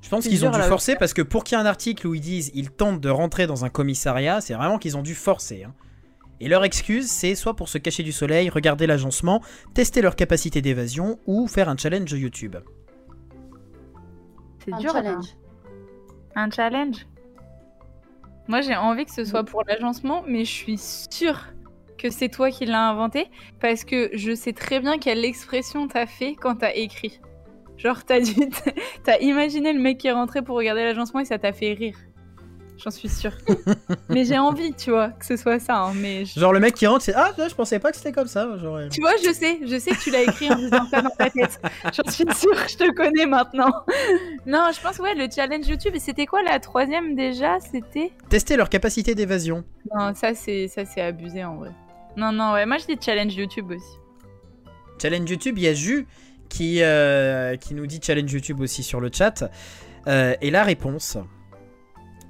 Je pense qu'ils ont dû forcer parce que pour qu'il y ait un article où ils disent ils tentent de rentrer dans un commissariat, c'est vraiment qu'ils ont dû forcer. hein. Et leur excuse, c'est soit pour se cacher du soleil, regarder l'agencement, tester leur capacité d'évasion ou faire un challenge YouTube. C'est Un dur, challenge. Un challenge? Moi, j'ai envie que ce soit pour l'agencement, mais je suis sûre que c'est toi qui l'as inventé parce que je sais très bien quelle expression t'as fait quand t'as écrit. Genre, t'as dit, t'as imaginé le mec qui est rentré pour regarder l'agencement et ça t'a fait rire. J'en suis sûre. mais j'ai envie, tu vois, que ce soit ça. hein, mais je- Genre le mec qui rentre, c'est ah là, je pensais pas que c'était comme ça. Genre, Tu vois, je sais, je sais que tu l'as écrit en disant ça dans ta tête. J'en suis sûre, je te connais maintenant. Non, je pense, ouais, le challenge YouTube. Et c'était quoi la troisième déjà? C'était? Tester leur capacité d'évasion. Non, ça c'est ça c'est abusé en vrai. Non, non, ouais, moi je dis challenge YouTube aussi. Challenge YouTube, il y a Ju qui, euh, qui nous dit challenge YouTube aussi sur le chat. Euh, et la réponse,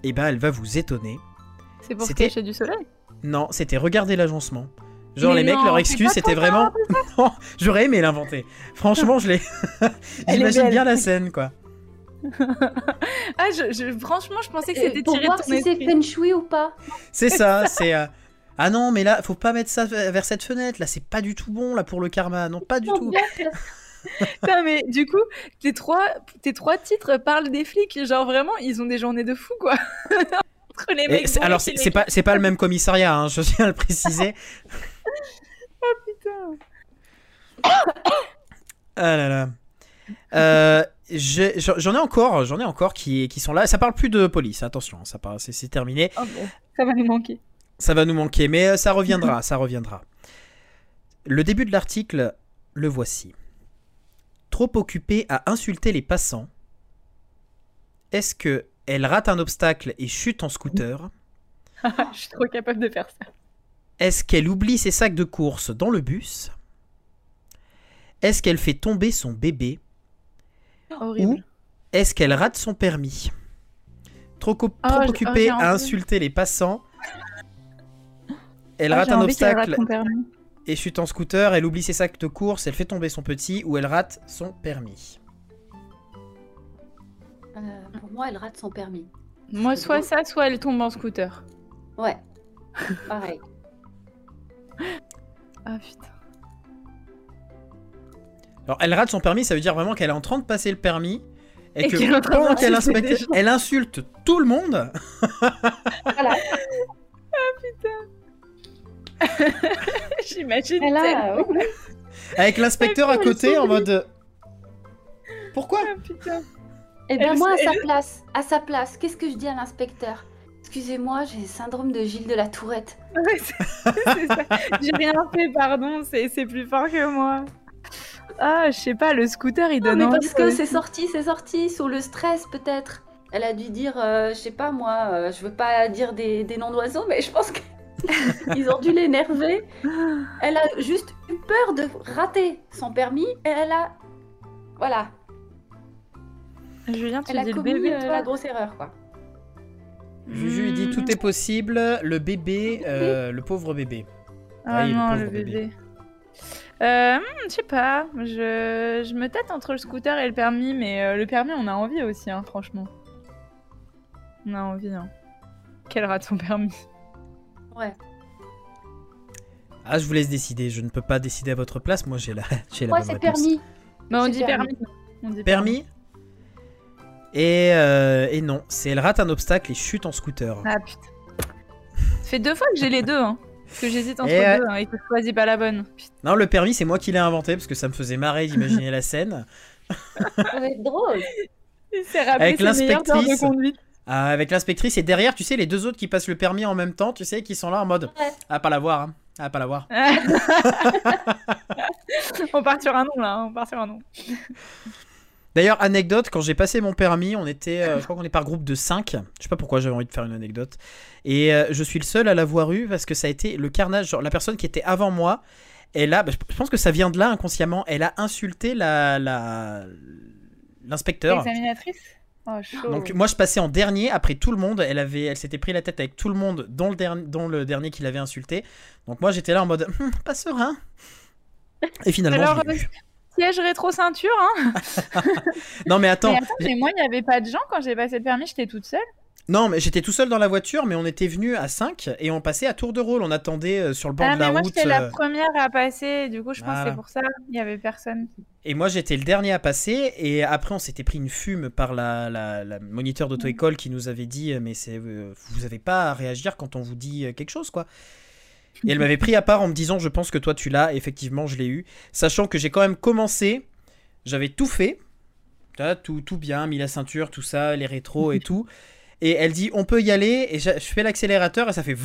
eh ben, elle va vous étonner. C'est pour se cacher du soleil Non, c'était regarder l'agencement. Genre Mais les mecs, leur excuse c'était vraiment. non, j'aurais aimé l'inventer. Franchement, je l'ai. J'imagine bien la scène, quoi. Ah, je, je- franchement, je pensais que c'était pour tiré voir de ton si c'est feng shui ou pas. C'est ça, c'est. euh, Ah non, mais là, faut pas mettre ça vers cette fenêtre. Là, c'est pas du tout bon là pour le karma. Non, pas du tout. Putain, mais du coup, tes trois, tes trois titres parlent des flics. Genre vraiment, ils ont des journées de fou, quoi. Entre les mecs. alors, c'est pas, c'est pas le même commissariat, hein, je tiens à le préciser. Putain. Ah là là. Euh, j'en ai encore, j'en ai encore qui, qui sont là. Ça parle plus de police, attention, ça parle, c'est terminé. Oh, bon, ça va nous manquer. Ça va nous manquer, mais euh, ça reviendra, ça reviendra. Le début de l'article, le voici. Trop occupée à insulter les passants, est-ce que elle rate un obstacle et chute en scooter? Je suis trop capable de faire ça. Est-ce qu'elle oublie ses sacs de course dans le bus? Est-ce qu'elle fait tomber son bébé? Horrible. Est-ce qu'elle rate son permis? Trop, oh, occupée j'ai à insulter les passants. Elle Ah, rate j'ai un rate obstacle son permis. Et chute en scooter. Elle oublie ses sacs de course. Elle fait tomber son petit ou elle rate son permis. Euh, pour moi, elle rate son permis. Moi, soit ça, soit elle tombe en scooter. Ouais. Pareil. Ah putain. Alors, elle rate son permis, ça veut dire vraiment qu'elle est en train de passer le permis. Et, Et que qu'elle est en train pendant qu'elle inspecte, elle insulte tout le monde. Voilà. J'imagine. Là. Avec l'inspecteur à côté en mode. Pourquoi Ah, putain. Eh bien, Elle- moi, à sa elle- place, à sa place, qu'est-ce que je dis à l'inspecteur? Excusez-moi, j'ai le syndrome de Gilles de la Tourette. Ouais, c'est c'est ça. J'ai rien fait, pardon, c'est c'est plus fort que moi. Ah, je sais pas, le scooter il Non, donne mais envie parce que c'est sorti, c'est sorti, sous le stress peut-être. Elle a dû dire, euh, je sais pas moi, euh, je veux pas dire des, des noms d'oiseaux, mais je pense qu'ils ont dû l'énerver. Elle a juste eu peur de rater son permis et elle a. Voilà, Julien, tu elle a dis le commis bébé, euh, toi la grosse erreur quoi. Juju il dit tout est possible. Le bébé, euh, le pauvre bébé. Ah Oui, le non, pauvre le bébé. bébé. Euh, hmm, je sais pas. Je... je me tâte entre le scooter et le permis, mais euh, le permis, on a envie aussi, hein, franchement. On a envie, hein. Quel rat ton permis Ouais. Ah, je vous laisse décider. Je ne peux pas décider à votre place. Moi, j'ai la, j'ai la Moi, bonne c'est réponse. permis. Mais on C'est dit permis. permis. On dit Permis et, euh, et non, c'est elle rate un obstacle et chute en scooter. Ah putain. Ça fait deux fois que j'ai les deux, hein. Parce que j'hésite entre Et deux hein, et que je choisis pas la bonne. Putain. Non, le permis, c'est moi qui l'ai inventé parce que ça me faisait marrer d'imaginer la scène. Ça va être drôle. Il s'est rappelé Avec ses meilleures heures de l'inspectrice. conduite. Ah, avec l'inspectrice et derrière, tu sais, les deux autres qui passent le permis en même temps, tu sais, qui sont là en mode Ouais. Ah, pas la voir, hein. Ah, pas la voir. on part sur un nom là, hein, on part sur un nom. D'ailleurs, anecdote, quand j'ai passé mon permis, on était, euh, je crois qu'on est par groupe de 5. Je sais pas pourquoi j'avais envie de faire une anecdote. Et euh, je suis le seul à l'avoir eu parce que ça a été le carnage. Genre, la personne qui était avant moi, elle a, bah, je pense que ça vient de là inconsciemment, elle a insulté la, la, l'inspecteur. Oh. Donc moi je passais en dernier après tout le monde. Elle avait, elle s'était pris la tête avec tout le monde, dont le dernier, dont le dernier qui l'avait insulté. Donc moi j'étais là en mode Hum, pas serein. Et finalement Alors, je l'ai eu. Siège rétro-ceinture, hein. non mais attends, mais attends, mais moi, il n'y avait pas de gens quand j'ai passé le permis, j'étais toute seule. Non mais j'étais tout seul dans la voiture, mais on était venu à 5 et on passait à tour de rôle. On attendait euh, sur le bord Ah, de mais la moi, route. j'étais la euh, première à passer, du coup, je pense que c'est pour ça, il y avait personne. Et moi j'étais le dernier à passer et après on s'était pris une fume par la, la, la moniteur d'auto-école qui nous avait dit mais c'est euh, vous avez pas à réagir quand on vous dit quelque chose quoi. Et elle m'avait pris à part en me disant je pense que toi tu l'as, effectivement je l'ai eu, sachant que j'ai quand même commencé, j'avais tout fait, tout, tout bien, mis la ceinture, tout ça, les rétros et tout. Et elle dit on peut y aller. Et je, fais l'accélérateur et ça fait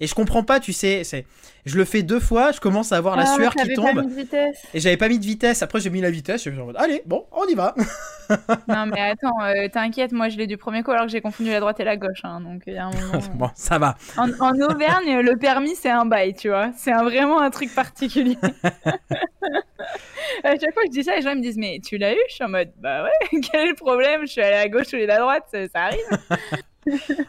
et je comprends pas, tu sais, c'est je le fais deux fois, je commence à avoir la Ah, sueur qui tombe. Pas mis de vitesse. Et j'avais pas mis de vitesse. Après, j'ai mis la vitesse. Je suis en mode, allez, bon, on y va. non, mais attends, euh, t'inquiète, moi, je l'ai du premier coup alors que j'ai confondu la droite et la gauche. hein, donc, il y a un moment. bon, ça va. En, en Auvergne, le permis, c'est un bail, tu vois. C'est vraiment un truc particulier. à chaque fois que je dis ça, les gens ils me disent Mais tu l'as eu? Je suis en mode Bah ouais, quel est le problème? Je suis allée à gauche ou à la droite, ça, ça arrive.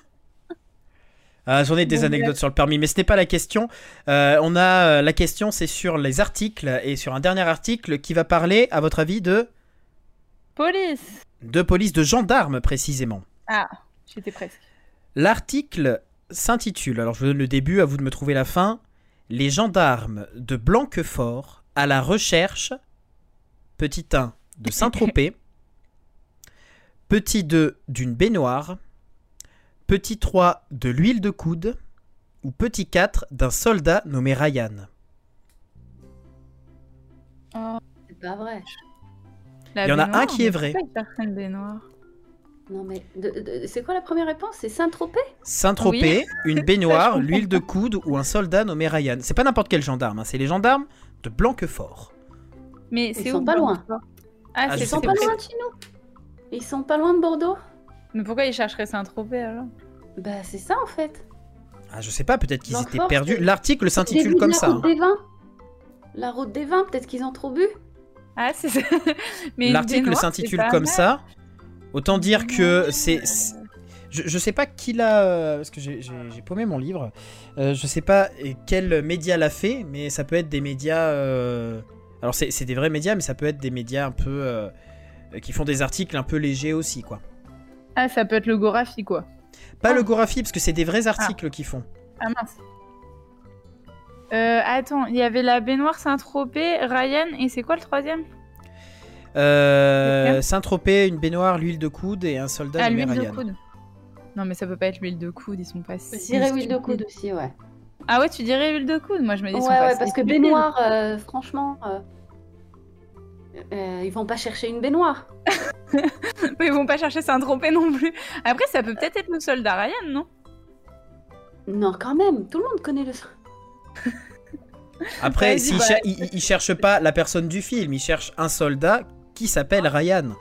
Ah, J'en ai des Bon, anecdotes sur le permis, mais ce n'est pas la question. Euh, on a euh, la question, c'est sur les articles et sur un dernier article qui va parler, à votre avis, de Police de police, de gendarmes précisément. Ah, j'étais presque. L'article s'intitule, alors je vous donne le début, à vous de me trouver la fin. Les gendarmes de Blanquefort à la recherche, petit 1 de Saint-Tropez, petit 2 d'une baignoire, petit 3 de l'huile de coude, ou petit 4 d'un soldat nommé Ryan. C'est pas vrai. La Il y en a un qui est vrai. Non mais c'est quoi la première réponse? C'est Saint-Tropez? Saint-Tropez, une baignoire, l'huile de coude ou un soldat nommé Ryan. C'est pas n'importe quel gendarme, hein, c'est les gendarmes de Blanquefort. Mais c'est sont où pas loin. Ah, Ah, Ils sont pas. loin de chez nous Ils sont pas loin de Bordeaux Mais pourquoi il chercherait Saint-Tropez alors? Bah c'est ça en fait. Ah, je sais pas, peut-être qu'ils étaient perdus. L'article s'intitule comme la ça. route hein. des vins. La route des vins, peut-être qu'ils ont trop bu. Ah, c'est ça. L'article s'intitule comme mal. ça. Autant dire que c'est. c'est- Je, je sais pas qui l'a. euh, Parce que j'ai- paumé mon livre. Euh, je sais pas quel média l'a fait, mais ça peut être des médias. euh, Alors, c'est c'est des vrais médias, mais ça peut être des médias un peu. euh, qui font des articles un peu légers aussi, quoi. Ah, ça peut être le Gorafi, quoi. Pas Ah. le Gorafi, parce que c'est des vrais articles qu'ils font. Ah mince. Euh, attends, il y avait la baignoire Saint-Tropez, Ryan, et c'est quoi le troisième? Euh. Saint-Tropez, une baignoire, l'huile de coude et un soldat Ah, l'huile de Ryan. coude. Non, mais ça peut pas être l'huile de coude, ils sont pas Je si dirais huile de coude aussi, ouais. Ah ouais, tu dirais huile de coude? Moi, je me dis, Ouais, ouais, parce que baignoire, euh, franchement, euh, euh, ils vont pas chercher une baignoire. Mais ils vont pas chercher Saint-Tropez non plus. Après, ça peut peut-être être le soldat Ryan, non? Non, quand même, tout le monde connaît le. Après, s'ils bah, ils- ils cherchent pas la personne du film, ils cherchent un soldat qui s'appelle Ryan.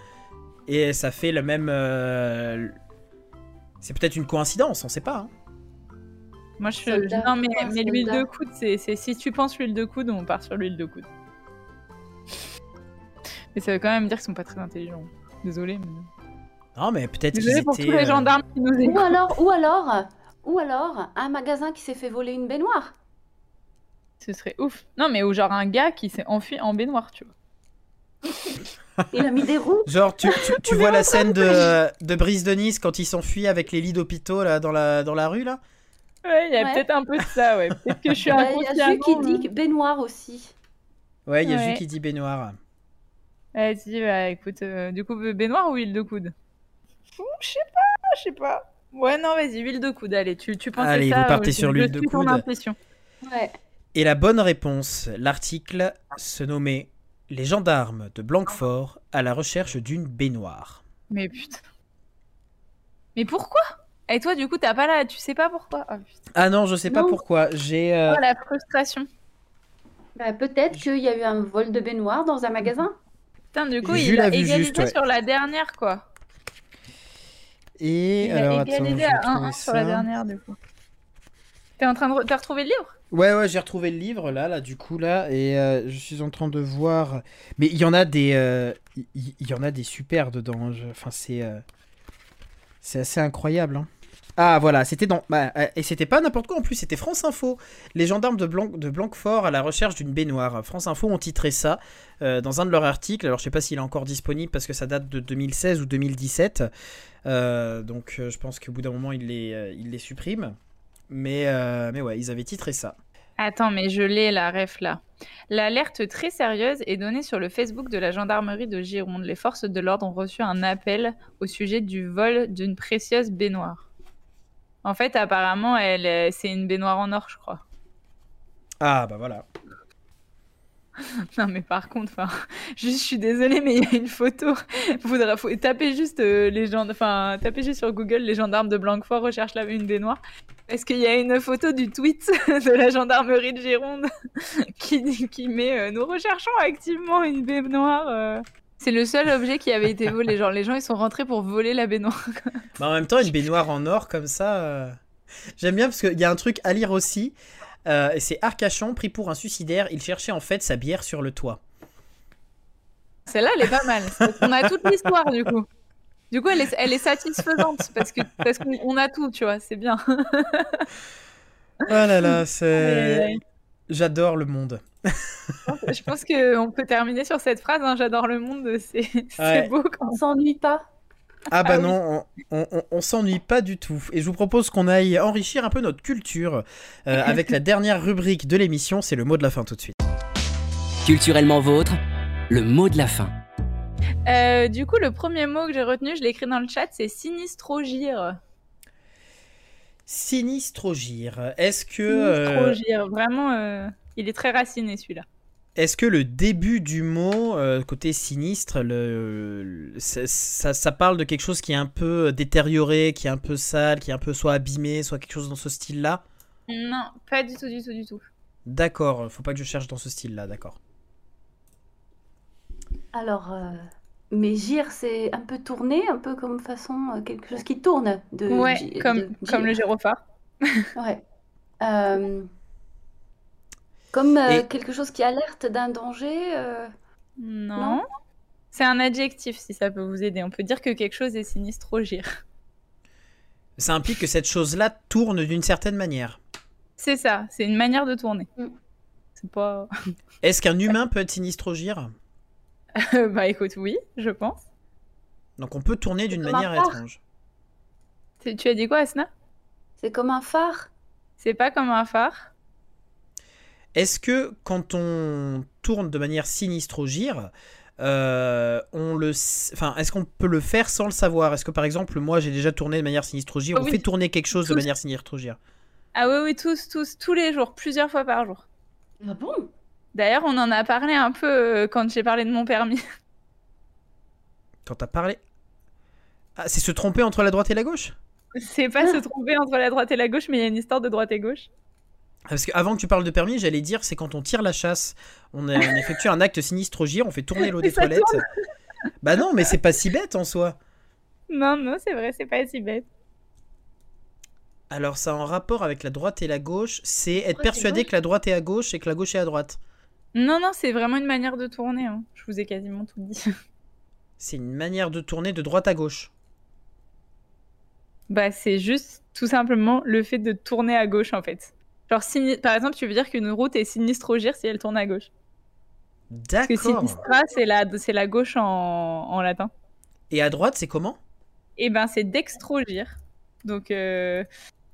Et ça fait le même. euh, C'est peut-être une coïncidence, on sait pas. hein. Moi, je Soldat, Non, mais, mais l'huile de coude, c'est- si tu penses l'huile de coude, on part sur l'huile de coude. Mais ça veut quand même dire qu'ils sont pas très intelligents. Désolé. Mais... Non, mais peut-être qu'ils Désolé pour étaient. tous les euh, gendarmes qui nous Ou alors, ou alors, ou alors, un magasin qui s'est fait voler une baignoire. Ce serait ouf. Non, mais ou genre un gars qui s'est enfui en baignoire, tu vois. Il a mis des roues. Genre, tu, tu, tu vois la scène de, de Brise de Nice quand il s'enfuit avec les lits d'hôpitaux là, dans, la, dans la rue là? Ouais, il y a Ouais. peut-être un peu de ça, ouais. Peut-être que je suis Euh, Il y a Jus qui dit baignoire aussi. Ouais, il y a Ouais. Jus qui dit baignoire. Vas-y, bah écoute, euh, du coup, baignoire ou huile de coude? Je sais pas, je sais pas. Ouais, non, vas-y, huile de coude, allez, tu, tu pensais Allez, ça vous partez euh, sur je l'huile de coude. Ouais. Et la bonne réponse, l'article se nommait Les gendarmes de Blanquefort à la recherche d'une baignoire. Mais putain. Mais pourquoi? Et toi, du coup, t'as pas là, tu sais pas pourquoi? Ah. Ah non, je sais pas pourquoi. J'ai. euh, Oh, la frustration. Bah, Peut-être qu'il y a eu un vol de baignoire dans un magasin? Putain, du coup, il a égalisé juste, ouais. sur la dernière, quoi. Et Il alors, a égalisé à retrouver 1-1 sur la dernière, du coup. T'es en train de... re- T'as retrouvé le livre? Ouais, ouais, j'ai retrouvé le livre là, là, du coup là, et euh, je suis en train de voir. Mais il y en a des, euh, il y, en a des super dedans. je- Enfin, c'est, euh, c'est assez incroyable. hein. Ah voilà, c'était dans, bah, euh, et c'était pas n'importe quoi en plus, c'était France Info. Les gendarmes de, Blanc, de Blanquefort à la recherche d'une baignoire. France Info ont titré ça euh, dans un de leurs articles. Alors je sais pas s'il est encore disponible parce que ça date de 2016 ou 2017. Euh, donc je pense qu'au bout d'un moment ils les, ils les suppriment. Mais, mais ouais, ils avaient titré ça. Attends, mais je l'ai, la ref, là. L'alerte très sérieuse est donnée sur le Facebook de la gendarmerie de Gironde. Les forces de l'ordre ont reçu un appel au sujet du vol d'une précieuse baignoire. En fait, apparemment, elle, euh, c'est une baignoire en or, je crois. Ah bah voilà. Non, mais par contre, enfin, juste, je suis désolée, mais il y a une photo. Faudra, faut taper juste euh, les gens, enfin, taper juste sur Google les gendarmes de Blanquefort recherchent la une baignoire. Parce qu'il y a une photo du tweet de la gendarmerie de Gironde qui, qui met euh, Nous recherchons activement une baignoire. euh. C'est le seul objet qui avait été volé. Genre, les gens, ils sont rentrés pour voler la baignoire. Bah, en même temps, une baignoire en or comme ça. euh, J'aime bien parce qu'il y a un truc à lire aussi. euh, c'est Arcachon pris pour un suicidaire. Il cherchait en fait sa bière sur le toit. Celle-là, elle est pas mal. Parce qu'on a toute l'histoire, du coup. Du coup, elle est, elle est satisfaisante parce que parce qu'on on a tout, tu vois, c'est bien. Oh là là, c'est. J'adore le monde. Je pense qu'on peut terminer sur cette phrase. hein, J'adore le monde. C'est Ouais. beau quand On s'ennuie pas. Ah bah Ah oui. non, on, on- on- on s'ennuie pas du tout. Et je vous propose qu'on aille enrichir un peu notre culture euh, avec la dernière rubrique de l'émission. C'est le mot de la fin tout de suite. Culturellement vôtre, le mot de la fin. Euh, du coup, le premier mot que j'ai retenu, je l'ai écrit dans le chat, c'est sinistrogir. Sinistrogir. Est-ce que, euh, Sinistrogir, vraiment, euh, il est très raciné celui-là. est-ce que le début du mot, euh, côté sinistre, le, le- ça, parle de quelque chose qui est un peu détérioré, qui est un peu sale, qui est un peu soit abîmé, soit quelque chose dans ce style-là? Non, pas du tout, du tout, du tout. D'accord, faut pas que je cherche dans ce style-là, d'accord. Alors, euh, mais gire, c'est un peu tourné, un peu comme façon euh, quelque chose qui tourne. De, Ouais, comme, de comme le gyrophare. Ouais. Euh, comme euh, Et- quelque chose qui alerte d'un danger. euh, Non. Non? C'est un adjectif, si ça peut vous aider. On peut dire que quelque chose est sinistrogir. Ça implique que cette chose-là tourne d'une certaine manière. C'est ça, c'est une manière de tourner. Mm. C'est pas... Est-ce qu'un humain peut être sinistrogir bah écoute, oui, je pense. Donc on peut tourner d'une manière phare. étrange. Tu as dit quoi, Asna? C'est comme un phare. C'est pas comme un phare Est-ce que quand on tourne de manière sinistrogir, euh, on le, enfin, est-ce qu'on peut le faire sans le savoir? Est-ce que par exemple, moi j'ai déjà tourné de manière sinistrogir, Oh on oui. fait tourner quelque chose de manière sinistrogir Ah oui, oui, tous, tous, tous les jours, plusieurs fois par jour. Ah bon? D'ailleurs, on en a parlé un peu euh, quand j'ai parlé de mon permis. Quand t'as parlé? Ah, c'est se tromper entre la droite et la gauche? C'est pas se tromper entre la droite et la gauche, mais il y a une histoire de droite et gauche. Parce qu'avant que tu parles de permis, j'allais dire c'est quand on tire la chasse, on, a- on effectue un acte sinistrogir, on fait tourner l'eau des toilettes. Bah non, mais c'est pas si bête en soi. Non, non, c'est vrai, c'est pas si bête. Alors ça a un rapport avec la droite et la gauche, c'est être persuadé que la droite est à gauche et que la gauche est à droite. Non, non, c'est vraiment une manière de tourner. hein. Je vous ai quasiment tout dit. C'est une manière de tourner de droite à gauche. bah, c'est juste tout simplement le fait de tourner à gauche, en fait. Genre, par exemple, tu veux dire qu'une route est sinistrogir si elle tourne à gauche. Parce que D'accord. sinistra, c'est la, c'est la gauche en, en latin. Et à droite, c'est comment? Et ben, c'est dextrogir. Donc, euh,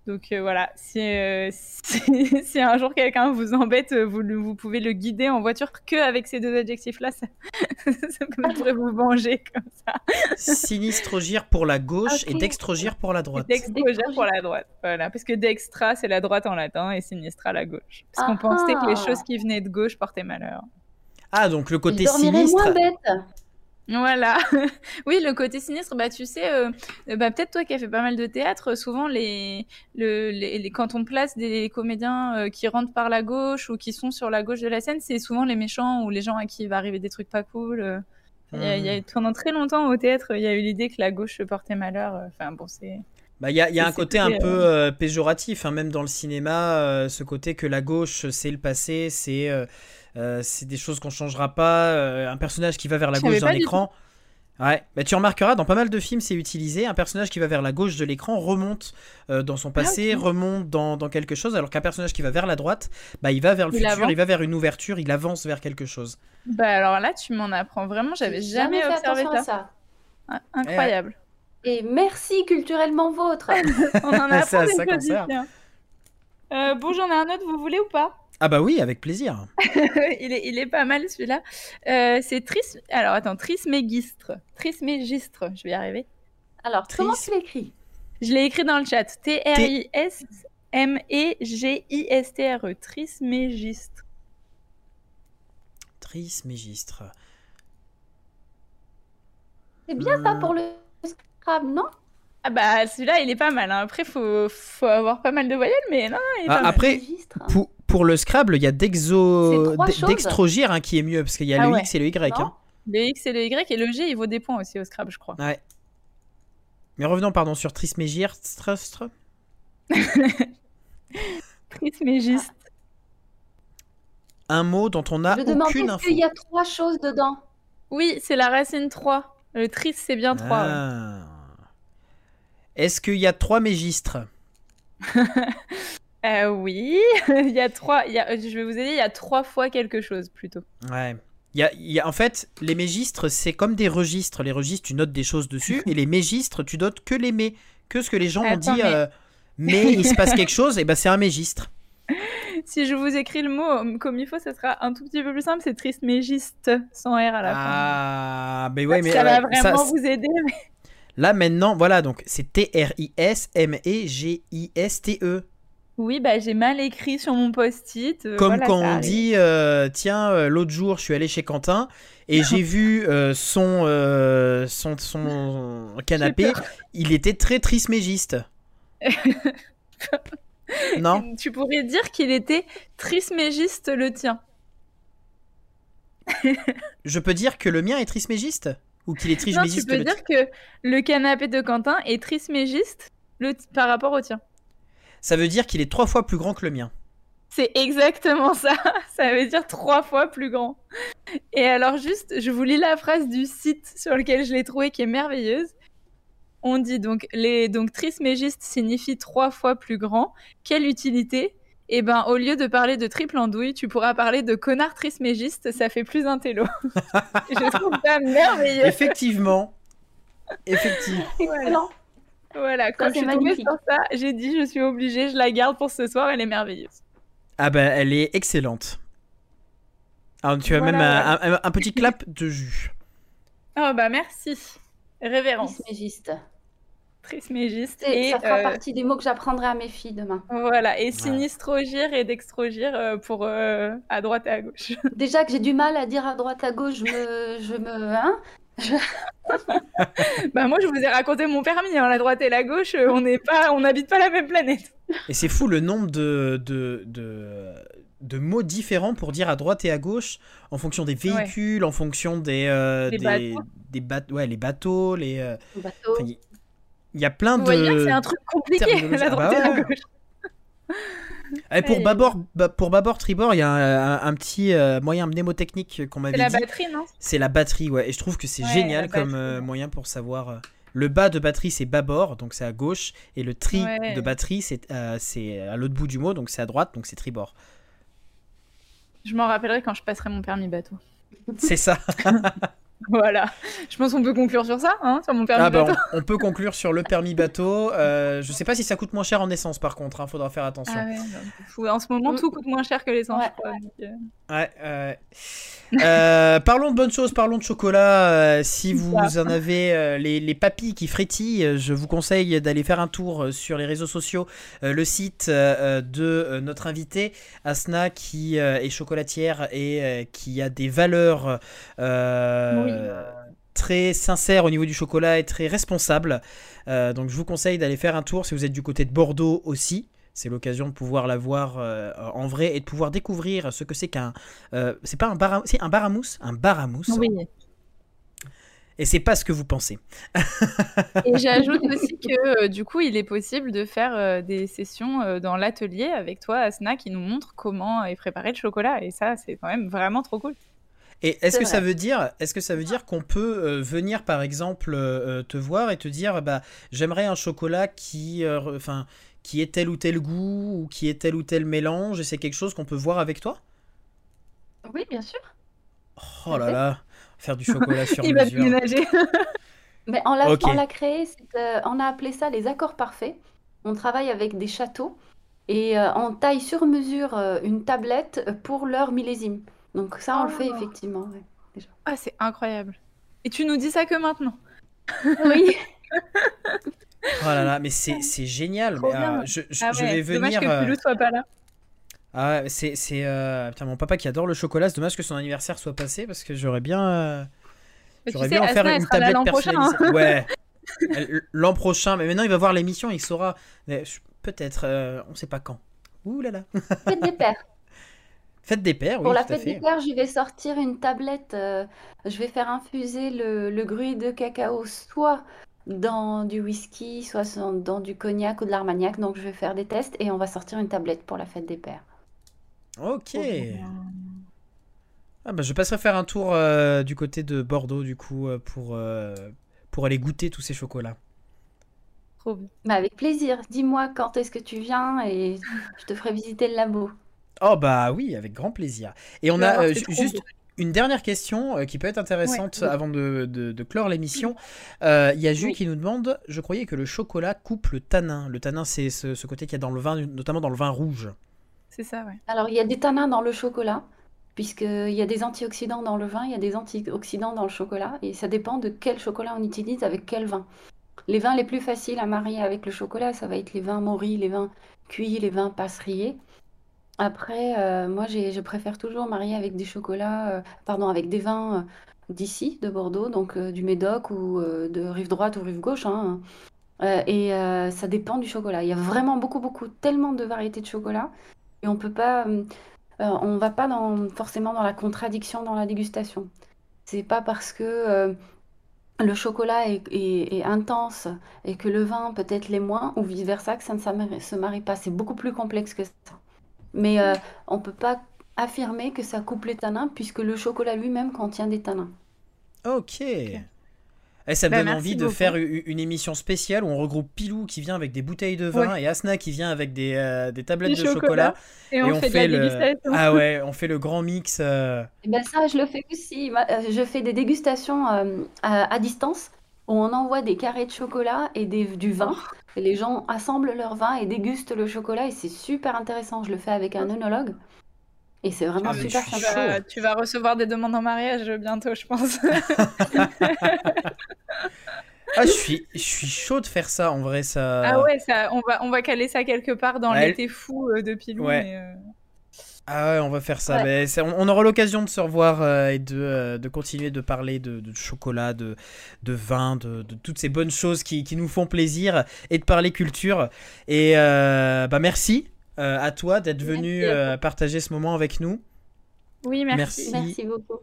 donc euh, voilà, si, euh, si, si un jour quelqu'un vous embête, euh, vous, pouvez le guider en voiture que avec ces deux adjectifs-là. Ça, ça pourrait vous venger comme ça. Sinistrogir pour la gauche et dextrogir pour la droite. Dextrogir pour la droite. Voilà, parce que dextra, c'est la droite en latin et sinistra, la gauche. Parce qu'on Ah pensait que les ah. choses qui venaient de gauche portaient malheur. Ah, donc le côté sinistre. moins bête. Voilà. oui, le côté sinistre, bah tu sais, euh, bah, peut-être toi qui as fait pas mal de théâtre, souvent les, le, les, les- quand on place des comédiens euh, qui rentrent par la gauche ou qui sont sur la gauche de la scène, c'est souvent les méchants ou les gens à qui il va arriver des trucs pas cool. euh. Il y a- il y a- pendant très longtemps au théâtre, il y a eu l'idée que la gauche portait malheur. Enfin bon, c'est. Bah, il y a, y a un côté un peu euh, péjoratif, hein, même dans le cinéma, euh, ce côté que la gauche, c'est le passé, c'est euh, c'est des choses qu'on changera pas. euh, un personnage qui va vers la gauche d'un écran. Ouais, bah, tu remarqueras, dans pas mal de films, c'est utilisé. Un personnage qui va vers la gauche de l'écran remonte euh, dans son passé, ok. remonte dans, dans quelque chose, alors qu'un personnage qui va vers la droite, bah, il va vers le Il futur, avance. il va vers une ouverture, il avance vers quelque chose. Bah alors là, tu m'en apprends vraiment. J'avais jamais, fait observé ça. ça. Ah, Incroyable. Et merci culturellement vôtre. On en a C'est à appris ça des. Euh, bon, j'en ai un autre, vous voulez ou pas? Ah bah oui, avec plaisir. il, est, il est pas mal celui-là. Euh, c'est tris... Alors attends, trismégistre. Trismégistre, je vais y arriver. Alors, comment Triste. tu l'écris? Je l'ai écrit dans le chat. T-R-I-S-M-E-G-I-S-T-R-E. Trismégistre. Trismégistre. C'est bien ça pour le Scrabble, non? Ah bah celui-là, il est pas mal. hein. Après, faut, faut avoir pas mal de voyelles, mais non, il est Ah, pas mal. après, Registre. Pour, pour le Scrabble, il y a d'exo... D'extrogir hein, qui est mieux, parce qu'il y a Ah le ouais. X et le Y. Hein. Le X et le Y et le G, il vaut des points aussi au Scrabble, je crois. Ouais. Mais revenons, pardon, sur Trismégistre. Str- Trismégiste. Un mot dont on n'a Je demande aucune est-ce info. qu'il y a trois choses dedans? Oui, c'est la racine 3. Le tris, c'est bien 3. Ah. Est-ce qu'il y a trois mégistres? Euh, oui, il y a trois. il y a- je vais vous aider, il y a trois fois quelque chose plutôt. Ouais. Il y a, il y a- en fait, les mégistres, c'est comme des registres. Les registres, tu notes des choses dessus. et les mégistres, tu notes que les mets. Que ce que les gens ont dit. mais- euh, mais il se passe quelque chose, et ben c'est un mégistre. Si je vous écris le mot euh, comme il faut, ça sera un tout petit peu plus simple. C'est trismégiste sans R à la fin. Ah, mais ouais, mais ça va ça- vraiment vous aider. mais- là maintenant, voilà, donc c'est T-R-I-S-M-E-G-I-S-T-E. Oui, bah j'ai mal écrit sur mon post-it. euh, Comme voilà, quand on dit, euh, tiens, euh, l'autre jour, je suis allé chez Quentin et j'ai vu son, son, son canapé. Il était très trismégiste. non? Tu pourrais dire qu'il était trismégiste le tien. Je peux dire que le mien est trismégiste Ou qu'il est Non, tu trismégiste peux le dire que le canapé de Quentin est trismégiste le par rapport au tien. Ça veut dire qu'il est trois fois plus grand que le mien. C'est exactement ça. Ça veut dire trois fois plus grand. Et alors juste, je vous lis la phrase du site sur lequel je l'ai trouvée qui est merveilleuse. On dit donc les donc trismégiste signifie trois fois plus grand. Quelle utilité? Eh ben au lieu de parler de triple andouille, tu pourras parler de connard trismégiste. Ça fait plus intello. je trouve ça merveilleux. Effectivement. Effectivement. Excellent. Voilà, quand je c'est suis tombée magnifique. sur ça, j'ai dit je suis obligée, je la garde pour ce soir. Elle est merveilleuse. Ah bah, elle est excellente. Alors, tu as Voilà, même un, un- un petit clap de jus. Oh bah merci. Révérence. Trismégiste. Trismégiste. Et Et, ça fera euh, partie des mots que j'apprendrai à mes filles demain. Voilà, et sinistrogir et dextrogir euh, pour euh, à droite et à gauche. Déjà que j'ai du mal à dire à droite à gauche, je me, je me, hein bah moi je vous ai raconté mon permis, hein, la droite et la gauche, euh, on n'est pas, on n'habite pas la même planète. Et c'est fou le nombre de, de, de, de mots différents pour dire à droite et à gauche en fonction des véhicules, en fonction des. euh, des, bateaux. des ouais, les bateaux, les. euh, Il y a plein Vous de. c'est un truc compliqué, la Ah droite bah et la gauche. Et pour Ouais. bâbord, pour bâbord tribord, il y a un, un- un petit euh, moyen mnémotechnique qu'on m'avait C'est la dit. batterie, non? C'est la batterie, ouais. Et je trouve que c'est Ouais, génial comme batterie. euh, moyen pour savoir euh, Le bas de batterie, c'est bâbord, donc c'est à gauche. Et le tri Ouais. de batterie, c'est euh, c'est à l'autre bout du mot, donc c'est à droite, donc c'est tribord. Je m'en rappellerai quand je passerai mon permis bateau. C'est ça. Voilà. Je pense qu'on peut conclure sur ça, hein, sur mon permis Ah bah, bateau. on, on peut conclure sur le permis bateau. Euh, je sais pas si ça coûte moins cher en essence, par contre. Hein, faudra faire attention. Ah ouais, fou. en ce moment, tout coûte moins cher que l'essence, Ouais. je crois. donc, euh. Euh, parlons de bonnes choses, parlons de chocolat. Euh, si vous en avez euh, les, les papilles qui frétillent, je vous conseille d'aller faire un tour sur les réseaux sociaux, euh, le site euh, de notre invité, Asna, qui euh, est chocolatière et euh, qui a des valeurs euh, très sincères au niveau du chocolat et très responsables. Euh, donc je vous conseille d'aller faire un tour si vous êtes du côté de Bordeaux aussi. C'est l'occasion de pouvoir la voir euh, en vrai et de pouvoir découvrir ce que c'est qu'un. euh, c'est pas un bar à, c'est un bar à mousse Un bar à mousse. Oui. Et c'est pas ce que vous pensez. Et j'ajoute aussi que euh, du coup, il est possible de faire des sessions dans l'atelier avec toi, Asna, qui nous montre comment est préparé le chocolat. Et ça, c'est quand même vraiment trop cool. Et est-ce que ça veut dire, est-ce que ça veut dire qu'on peut euh, venir par exemple euh, te voir et te dire, bah j'aimerais un chocolat qui, euh, enfin, qui ait tel ou tel goût ou qui ait tel ou tel mélange et c'est quelque chose qu'on peut voir avec toi? Oui, bien sûr. Oh là là, faire du chocolat sur il mesure. Mais on l'a on créé, euh, a appelé ça les accords parfaits. On travaille avec des châteaux et euh, on taille sur mesure euh, une tablette pour leur millésime. Donc ça, on le fait Oh. effectivement. ouais. Ah, c'est incroyable. Et tu nous dis ça que maintenant Oui, Oh là là, mais c'est c'est génial. Mais, euh, je, je- Ah je vais Dommage venir. que euh, Pilou soit pas là. Ah c'est c'est euh, putain mon papa qui adore le chocolat. C'est dommage que son anniversaire soit passé parce que j'aurais bien euh, j'aurais sais, bien en faire une tablette l'an prochain, hein. personnalisée. Ouais. L'an prochain, mais maintenant il va voir l'émission, il saura. Peut-être, euh, on sait pas quand. Ouh là là. fête des pères. Fête des pères, oui, Pour la tout à fête des pères, je vais sortir une tablette. euh, je vais faire infuser le, le gruy de cacao soit dans du whisky, soit dans du cognac ou de l'armagnac. Donc je vais faire des tests et on va sortir une tablette pour la fête des pères. Ok. Ah bah je passerai faire un tour euh, du côté de Bordeaux du coup euh, pour euh, pour aller goûter tous ces chocolats. Trop bien. Bah, avec plaisir. Dis-moi quand est-ce que tu viens et je te ferai visiter le labo. Oh bah oui, avec grand plaisir. Et on vas a euh, juste une dernière question euh, qui peut être intéressante Ouais. avant de, de- de clore l'émission. Euh, Il y a Ju Oui. qui nous demande, je croyais que le chocolat coupe le tanin. Le tanin, c'est ce, ce côté qu'il y a dans le vin, notamment dans le vin rouge. C'est ça, ouais. Alors, il y a des tanins dans le chocolat, puisqu'il y a des antioxydants dans le vin, il y a des antioxydants dans le chocolat, et ça dépend de quel chocolat on utilise avec quel vin. Les vins les plus faciles à marier avec le chocolat, ça va être les vins moris, les vins cuits, les vins passeriers. Après, euh, moi, je préfère toujours marier avec des chocolats, euh, pardon, avec des vins euh, d'ici, de Bordeaux, donc du Médoc ou de rive droite ou rive gauche. hein. Et ça dépend du chocolat. Il y a vraiment beaucoup, beaucoup, tellement de variétés de chocolat. Et on peut pas, on va pas forcément dans la contradiction dans la dégustation. C'est pas parce que le chocolat est, intense et que le vin peut-être l'est moins, ou vice-versa, que ça ne se marie pas. C'est beaucoup plus complexe que ça. Mais euh, on peut pas affirmer que ça coupe les tanins, puisque le chocolat lui-même contient des tanins. Ok. Et ça me Bah, donne envie de faire une émission spéciale où on regroupe Pilou qui vient avec des bouteilles de vin et Asna qui vient avec des, euh, des tablettes Du de chocolat. chocolat. Et, on, fait, la le... dégustation. Ah ouais, on fait le grand mix. euh, Et ben ça, je le fais aussi. Je fais des dégustations euh, à, à distance où on envoie des carrés de chocolat et des, du vin. Et les gens assemblent leur vin et dégustent le chocolat et c'est super intéressant. Je le fais avec un œnologue et c'est vraiment Ah, super Tu sympa. vas, tu vas recevoir des demandes en mariage bientôt, je pense. Ah, je suis, je suis chaud de faire ça en vrai. Ça... Ah ouais, ça, on, va, on va caler ça quelque part dans Ouais. l'été fou euh, de Pilou. Ouais. mais, euh, Ah ouais, on va faire ça. Ouais. Mais c'est- on, aura l'occasion de se revoir euh, et de, euh, de continuer de parler de, de chocolat, de, de vin, de, de toutes ces bonnes choses qui, qui nous font plaisir et de parler culture. Et euh, bah merci à toi d'être venu partager ce moment avec nous. Oui, merci. Merci. Merci beaucoup.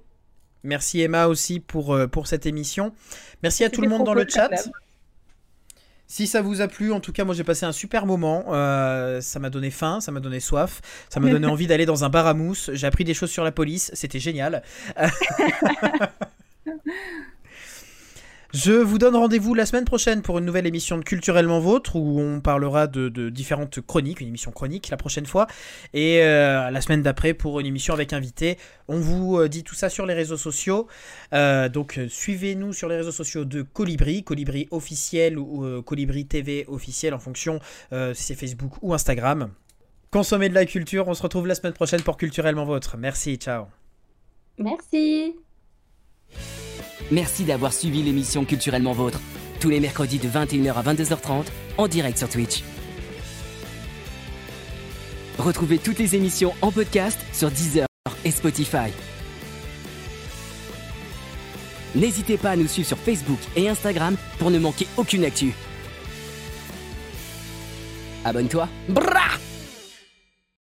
Merci Emma aussi pour, pour cette émission. Merci à tout le monde dans le chat. Si ça vous a plu, en tout cas, moi j'ai passé un super moment. Euh, ça m'a donné faim, ça m'a donné soif, ça m'a donné envie d'aller dans un bar à mousse. J'ai appris des choses sur la police, c'était génial. Je vous donne rendez-vous la semaine prochaine pour une nouvelle émission de Culturellement Vôtre où on parlera de, différentes chroniques, une émission chronique la prochaine fois, et euh, la semaine d'après pour une émission avec invité. On vous euh, dit tout ça sur les réseaux sociaux. Euh, donc suivez-nous sur les réseaux sociaux de Colibri, Colibri officiel ou Colibri TV officiel en fonction si c'est Facebook ou Instagram. Consommez de la culture, on se retrouve la semaine prochaine pour Culturellement Vôtre. Merci, ciao. Merci. Merci d'avoir suivi l'émission Culturellement Vôtre, tous les mercredis de 21h à 22h30 en direct sur Twitch. Retrouvez toutes les émissions en podcast sur Deezer et Spotify. N'hésitez pas à nous suivre sur Facebook et Instagram pour ne manquer aucune actu. Abonne-toi. Brah